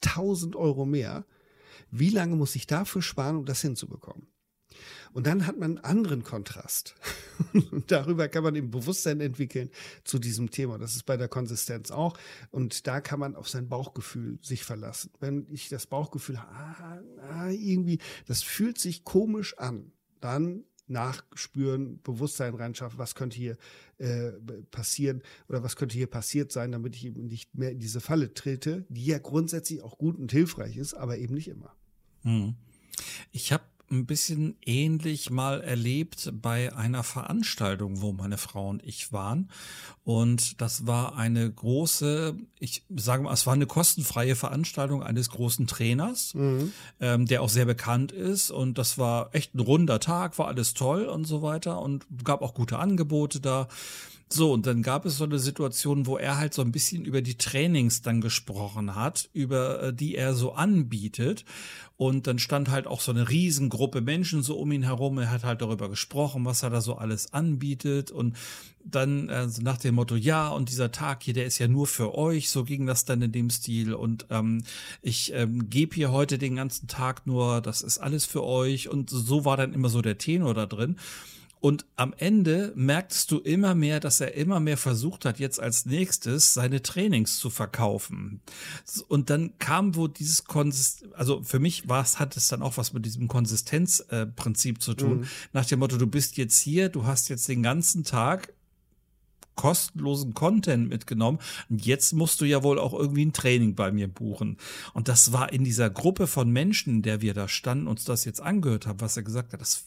S2: 5000 Euro mehr. Wie lange muss ich dafür sparen, um das hinzubekommen? Und dann hat man einen anderen Kontrast. Und darüber kann man eben Bewusstsein entwickeln zu diesem Thema. Das ist bei der Konsistenz auch. Und da kann man auf sein Bauchgefühl sich verlassen. Wenn ich das Bauchgefühl habe, ah, ah, irgendwie, das fühlt sich komisch an, dann nachspüren, Bewusstsein reinschaffen, was könnte hier äh, passieren oder was könnte hier passiert sein, damit ich eben nicht mehr in diese Falle trete, die ja grundsätzlich auch gut und hilfreich ist, aber eben nicht immer.
S1: Hm. Ich habe ein bisschen ähnlich mal erlebt bei einer Veranstaltung, wo meine Frau und ich waren. Und das war eine große, ich sage mal, es war eine kostenfreie Veranstaltung eines großen Trainers, mhm. ähm, der auch sehr bekannt ist. Und das war echt ein runder Tag, war alles toll und so weiter und gab auch gute Angebote da. So, und dann gab es so eine Situation, wo er halt so ein bisschen über die Trainings dann gesprochen hat, über äh, die er so anbietet. Und dann stand halt auch so eine Riesengruppe Menschen so um ihn herum. Er hat halt darüber gesprochen, was er da so alles anbietet. Und dann äh, nach dem Motto, ja, und dieser Tag hier, der ist ja nur für euch. So ging das dann in dem Stil. Und ähm, ich ähm, gebe hier heute den ganzen Tag nur, das ist alles für euch. Und so war dann immer so der Tenor da drin. Und am Ende merktest du immer mehr, dass er immer mehr versucht hat, jetzt als nächstes seine Trainings zu verkaufen. Und dann kam wo dieses Konsist, also für mich war es, hat es dann auch was mit diesem Konsistenzprinzip äh, zu tun. Mhm. Nach dem Motto, du bist jetzt hier, du hast jetzt den ganzen Tag kostenlosen Content mitgenommen. Und jetzt musst du ja wohl auch irgendwie ein Training bei mir buchen. Und das war in dieser Gruppe von Menschen, in der wir da standen, uns das jetzt angehört haben, was er gesagt hat, das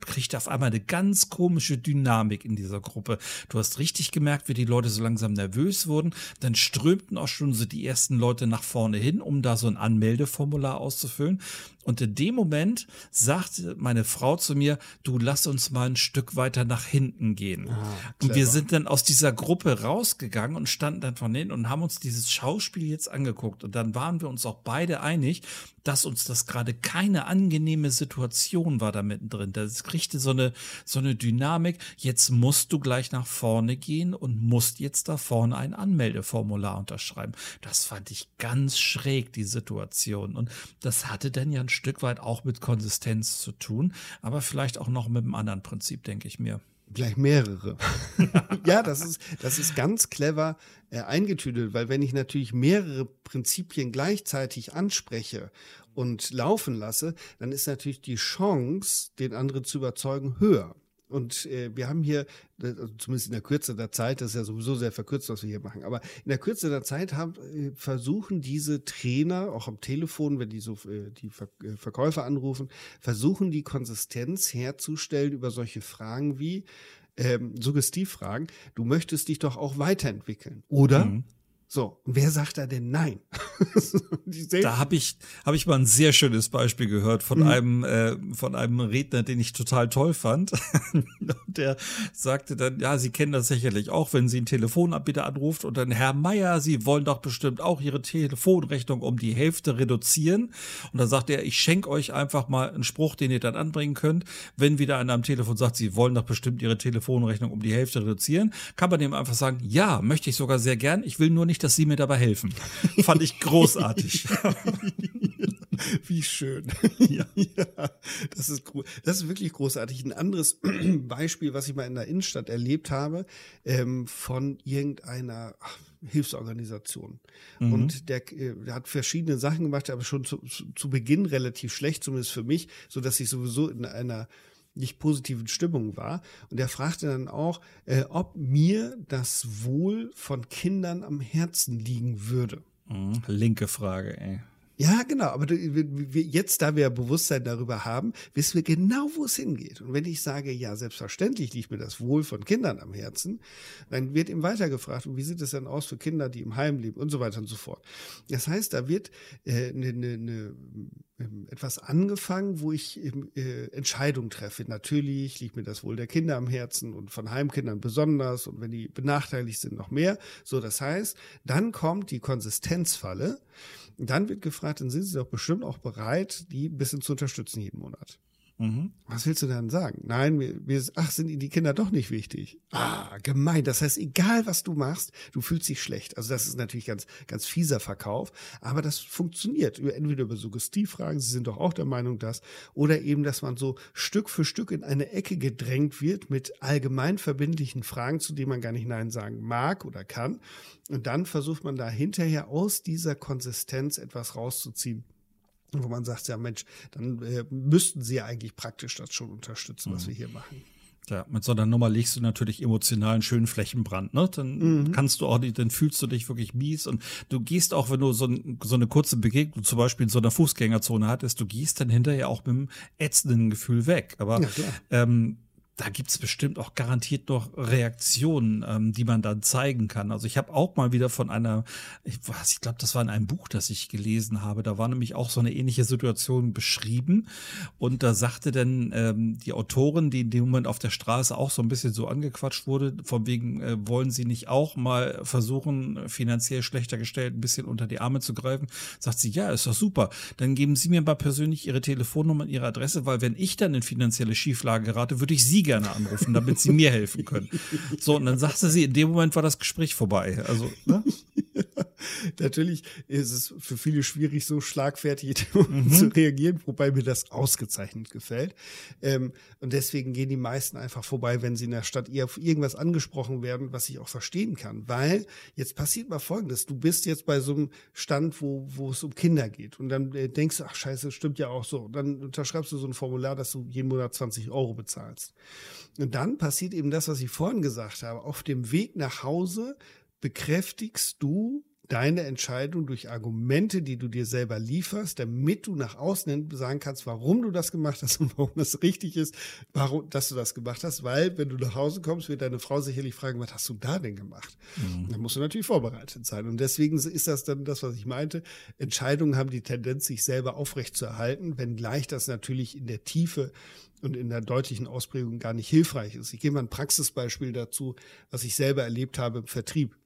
S1: kriegt auf einmal eine ganz komische Dynamik in dieser Gruppe. Du hast richtig gemerkt, wie die Leute so langsam nervös wurden. Dann strömten auch schon so die ersten Leute nach vorne hin, um da so ein Anmeldeformular auszufüllen. Und in dem Moment sagte meine Frau zu mir, du lass uns mal ein Stück weiter nach hinten gehen. Ah, und wir sind dann aus dieser Gruppe rausgegangen und standen dann von hinten und haben uns dieses Schauspiel jetzt angeguckt. Und dann waren wir uns auch beide einig, dass uns das gerade keine angenehme Situation war da mittendrin. Das kriegte so eine, so eine Dynamik. Jetzt musst du gleich nach vorne gehen und musst jetzt da vorne ein Anmeldeformular unterschreiben. Das fand ich ganz schräg, die Situation. Und das hatte dann ja ein Stück weit auch mit Konsistenz zu tun, aber vielleicht auch noch mit einem anderen Prinzip, denke ich mir.
S2: Gleich mehrere. ja, das ist, das ist ganz clever äh, eingetütet, weil wenn ich natürlich mehrere Prinzipien gleichzeitig anspreche und laufen lasse, dann ist natürlich die Chance, den anderen zu überzeugen, höher. Und äh, wir haben hier, also zumindest in der Kürze der Zeit, das ist ja sowieso sehr verkürzt, was wir hier machen, aber in der Kürze der Zeit haben, äh, versuchen diese Trainer, auch am Telefon, wenn die so äh, die Ver äh, Verkäufer anrufen, versuchen die Konsistenz herzustellen über solche Fragen wie, ähm, Suggestivfragen, du möchtest dich doch auch weiterentwickeln, oder? Mhm. So, und wer sagt da denn nein?
S1: da habe ich, hab ich mal ein sehr schönes Beispiel gehört von mhm. einem, äh, von einem Redner, den ich total toll fand. und der sagte dann, ja, Sie kennen das sicherlich auch, wenn Sie einen Telefonanbieter anruft und dann, Herr Meier, Sie wollen doch bestimmt auch Ihre Telefonrechnung um die Hälfte reduzieren. Und dann sagt er, ich schenke euch einfach mal einen Spruch, den ihr dann anbringen könnt. Wenn wieder einer am Telefon sagt, Sie wollen doch bestimmt Ihre Telefonrechnung um die Hälfte reduzieren, kann man dem einfach sagen, ja, möchte ich sogar sehr gern. Ich will nur nicht dass Sie mir dabei helfen. Fand ich großartig.
S2: Wie schön. Ja. ja, das ist das ist wirklich großartig. Ein anderes Beispiel, was ich mal in der Innenstadt erlebt habe, ähm, von irgendeiner Hilfsorganisation. Mhm. Und der, äh, der, hat verschiedene Sachen gemacht, aber schon zu, zu Beginn relativ schlecht, zumindest für mich, so dass ich sowieso in einer nicht positiven Stimmung war. Und er fragte dann auch, äh, ob mir das Wohl von Kindern am Herzen liegen würde.
S1: Mhm, linke Frage, ey.
S2: Ja, genau. Aber jetzt, da wir Bewusstsein darüber haben, wissen wir genau, wo es hingeht. Und wenn ich sage, ja, selbstverständlich liegt mir das Wohl von Kindern am Herzen, dann wird ihm weiter gefragt, und wie sieht es denn aus für Kinder, die im Heim leben und so weiter und so fort. Das heißt, da wird äh, ne, ne, ne, etwas angefangen, wo ich äh, Entscheidungen treffe. Natürlich liegt mir das Wohl der Kinder am Herzen und von Heimkindern besonders und wenn die benachteiligt sind, noch mehr. So, das heißt, dann kommt die Konsistenzfalle. Dann wird gefragt, dann sind Sie doch bestimmt auch bereit, die ein bisschen zu unterstützen jeden Monat. Mhm. Was willst du dann sagen? Nein, wir, wir, ach, sind die Kinder doch nicht wichtig. Ah, gemein. Das heißt, egal was du machst, du fühlst dich schlecht. Also das ist natürlich ganz, ganz fieser Verkauf, aber das funktioniert. Entweder über Suggestivfragen, sie sind doch auch der Meinung, dass, oder eben, dass man so Stück für Stück in eine Ecke gedrängt wird mit allgemein verbindlichen Fragen, zu denen man gar nicht Nein sagen mag oder kann. Und dann versucht man da hinterher aus dieser Konsistenz etwas rauszuziehen wo man sagt, ja Mensch, dann äh, müssten sie ja eigentlich praktisch das schon unterstützen, was mhm. wir hier machen.
S1: Ja, mit so einer Nummer legst du natürlich emotionalen schönen Flächenbrand, ne? Dann mhm. kannst du auch nicht, dann fühlst du dich wirklich mies und du gehst auch, wenn du so, ein, so eine kurze Begegnung zum Beispiel in so einer Fußgängerzone hattest, du gehst dann hinterher auch mit einem ätzenden Gefühl weg. Aber ja, ähm, da gibt's bestimmt auch garantiert noch Reaktionen, ähm, die man dann zeigen kann. Also ich habe auch mal wieder von einer, ich weiß, ich glaube, das war in einem Buch, das ich gelesen habe. Da war nämlich auch so eine ähnliche Situation beschrieben. Und da sagte dann ähm, die Autorin, die in dem Moment auf der Straße auch so ein bisschen so angequatscht wurde, von wegen, äh, wollen Sie nicht auch mal versuchen, finanziell schlechter gestellt ein bisschen unter die Arme zu greifen? Sagt sie, ja, ist doch super. Dann geben Sie mir mal persönlich Ihre Telefonnummer und Ihre Adresse, weil wenn ich dann in finanzielle Schieflage gerate, würde ich Sie gerne anrufen, damit sie mir helfen können. So, und dann sagte sie, in dem Moment war das Gespräch vorbei. Also, ne?
S2: Natürlich ist es für viele schwierig, so schlagfertig mhm. zu reagieren, wobei mir das ausgezeichnet gefällt. Ähm, und deswegen gehen die meisten einfach vorbei, wenn sie in der Stadt eher auf irgendwas angesprochen werden, was ich auch verstehen kann. Weil jetzt passiert mal Folgendes. Du bist jetzt bei so einem Stand, wo, wo es um Kinder geht. Und dann äh, denkst du, ach scheiße, stimmt ja auch so. Und dann unterschreibst du so ein Formular, dass du jeden Monat 20 Euro bezahlst. Und dann passiert eben das, was ich vorhin gesagt habe. Auf dem Weg nach Hause bekräftigst du deine Entscheidung durch Argumente, die du dir selber lieferst, damit du nach außen sagen kannst, warum du das gemacht hast und warum das richtig ist, warum, dass du das gemacht hast, weil wenn du nach Hause kommst, wird deine Frau sicherlich fragen, was hast du da denn gemacht? Mhm. Dann musst du natürlich vorbereitet sein. Und deswegen ist das dann das, was ich meinte. Entscheidungen haben die Tendenz, sich selber aufrecht zu erhalten, wenngleich das natürlich in der Tiefe und in der deutlichen Ausprägung gar nicht hilfreich ist. Ich gebe mal ein Praxisbeispiel dazu, was ich selber erlebt habe im Vertrieb.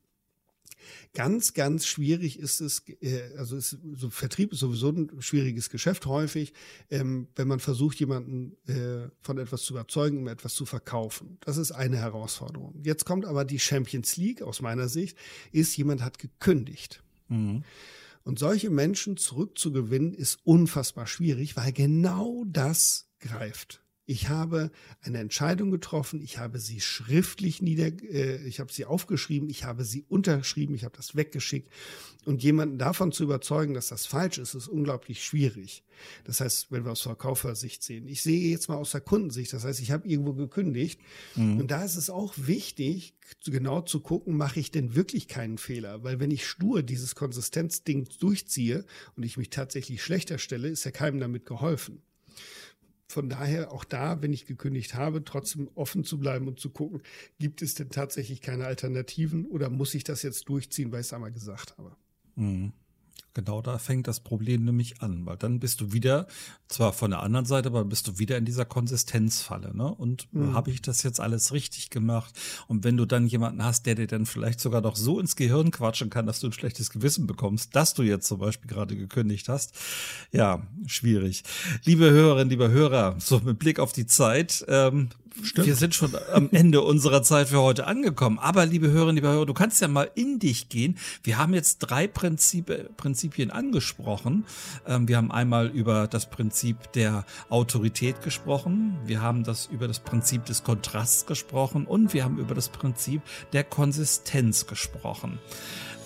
S2: Ganz, ganz schwierig ist es, äh, also ist, so Vertrieb ist sowieso ein schwieriges Geschäft häufig, ähm, wenn man versucht, jemanden äh, von etwas zu überzeugen, um etwas zu verkaufen. Das ist eine Herausforderung. Jetzt kommt aber die Champions League aus meiner Sicht, ist jemand hat gekündigt. Mhm. Und solche Menschen zurückzugewinnen, ist unfassbar schwierig, weil genau das greift. Ich habe eine Entscheidung getroffen, ich habe sie schriftlich nieder, äh, ich habe sie aufgeschrieben, ich habe sie unterschrieben, ich habe das weggeschickt. Und jemanden davon zu überzeugen, dass das falsch ist, ist unglaublich schwierig. Das heißt, wenn wir aus Verkäufersicht sehen. Ich sehe jetzt mal aus der Kundensicht, das heißt, ich habe irgendwo gekündigt. Mhm. Und da ist es auch wichtig, genau zu gucken, mache ich denn wirklich keinen Fehler? Weil wenn ich stur dieses Konsistenzding durchziehe und ich mich tatsächlich schlechter stelle, ist ja keinem damit geholfen von daher auch da, wenn ich gekündigt habe, trotzdem offen zu bleiben und zu gucken, gibt es denn tatsächlich keine Alternativen oder muss ich das jetzt durchziehen, weil ich es einmal gesagt habe.
S1: Mhm. Genau da fängt das Problem nämlich an, weil dann bist du wieder, zwar von der anderen Seite, aber bist du wieder in dieser Konsistenzfalle. Ne? Und mhm. habe ich das jetzt alles richtig gemacht? Und wenn du dann jemanden hast, der dir dann vielleicht sogar noch so ins Gehirn quatschen kann, dass du ein schlechtes Gewissen bekommst, dass du jetzt zum Beispiel gerade gekündigt hast, ja, schwierig. Liebe Hörerinnen, liebe Hörer, so mit Blick auf die Zeit, ähm, Stimmt. Wir sind schon am Ende unserer Zeit für heute angekommen. Aber liebe Hörerinnen, liebe Hörer, du kannst ja mal in dich gehen. Wir haben jetzt drei Prinzip, Prinzipien angesprochen. Ähm, wir haben einmal über das Prinzip der Autorität gesprochen. Wir haben das über das Prinzip des Kontrasts gesprochen und wir haben über das Prinzip der Konsistenz gesprochen.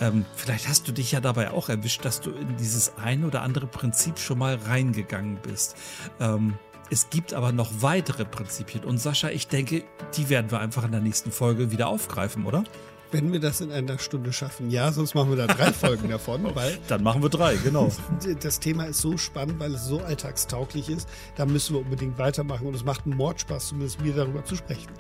S1: Ähm, vielleicht hast du dich ja dabei auch erwischt, dass du in dieses ein oder andere Prinzip schon mal reingegangen bist. Ähm, Es gibt aber noch weitere Prinzipien. Und Sascha, ich denke, die werden wir einfach in der nächsten Folge wieder aufgreifen, oder?
S2: Wenn wir das in einer Stunde schaffen, ja, sonst machen wir da drei Folgen davon, weil.
S1: Dann machen wir drei, genau.
S2: Das Thema ist so spannend, weil es so alltagstauglich ist. Da müssen wir unbedingt weitermachen und es macht einen Mordspaß, zumindest mir darüber zu sprechen.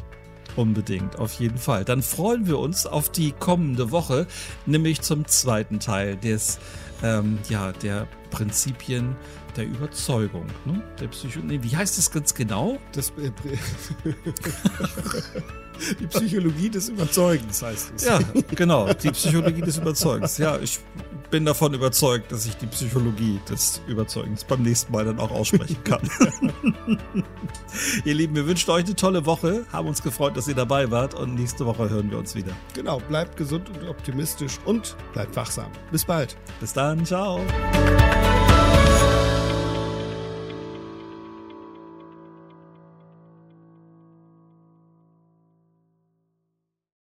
S1: Unbedingt, auf jeden Fall. Dann freuen wir uns auf die kommende Woche, nämlich zum zweiten Teil des, ähm, ja, der Prinzipien der Überzeugung. Ne? Der Psycho nee, wie heißt das ganz genau?
S2: Das, äh, die Psychologie des Überzeugens heißt es.
S1: Ja, genau. Die Psychologie des Überzeugens. Ja, ich bin davon überzeugt, dass ich die Psychologie des Überzeugens beim nächsten Mal dann auch aussprechen kann. ihr Lieben, wir wünschen euch eine tolle Woche, haben uns gefreut, dass ihr dabei wart und nächste Woche hören wir uns wieder.
S2: Genau, bleibt gesund und optimistisch und bleibt wachsam. Bis bald.
S1: Bis dann, ciao.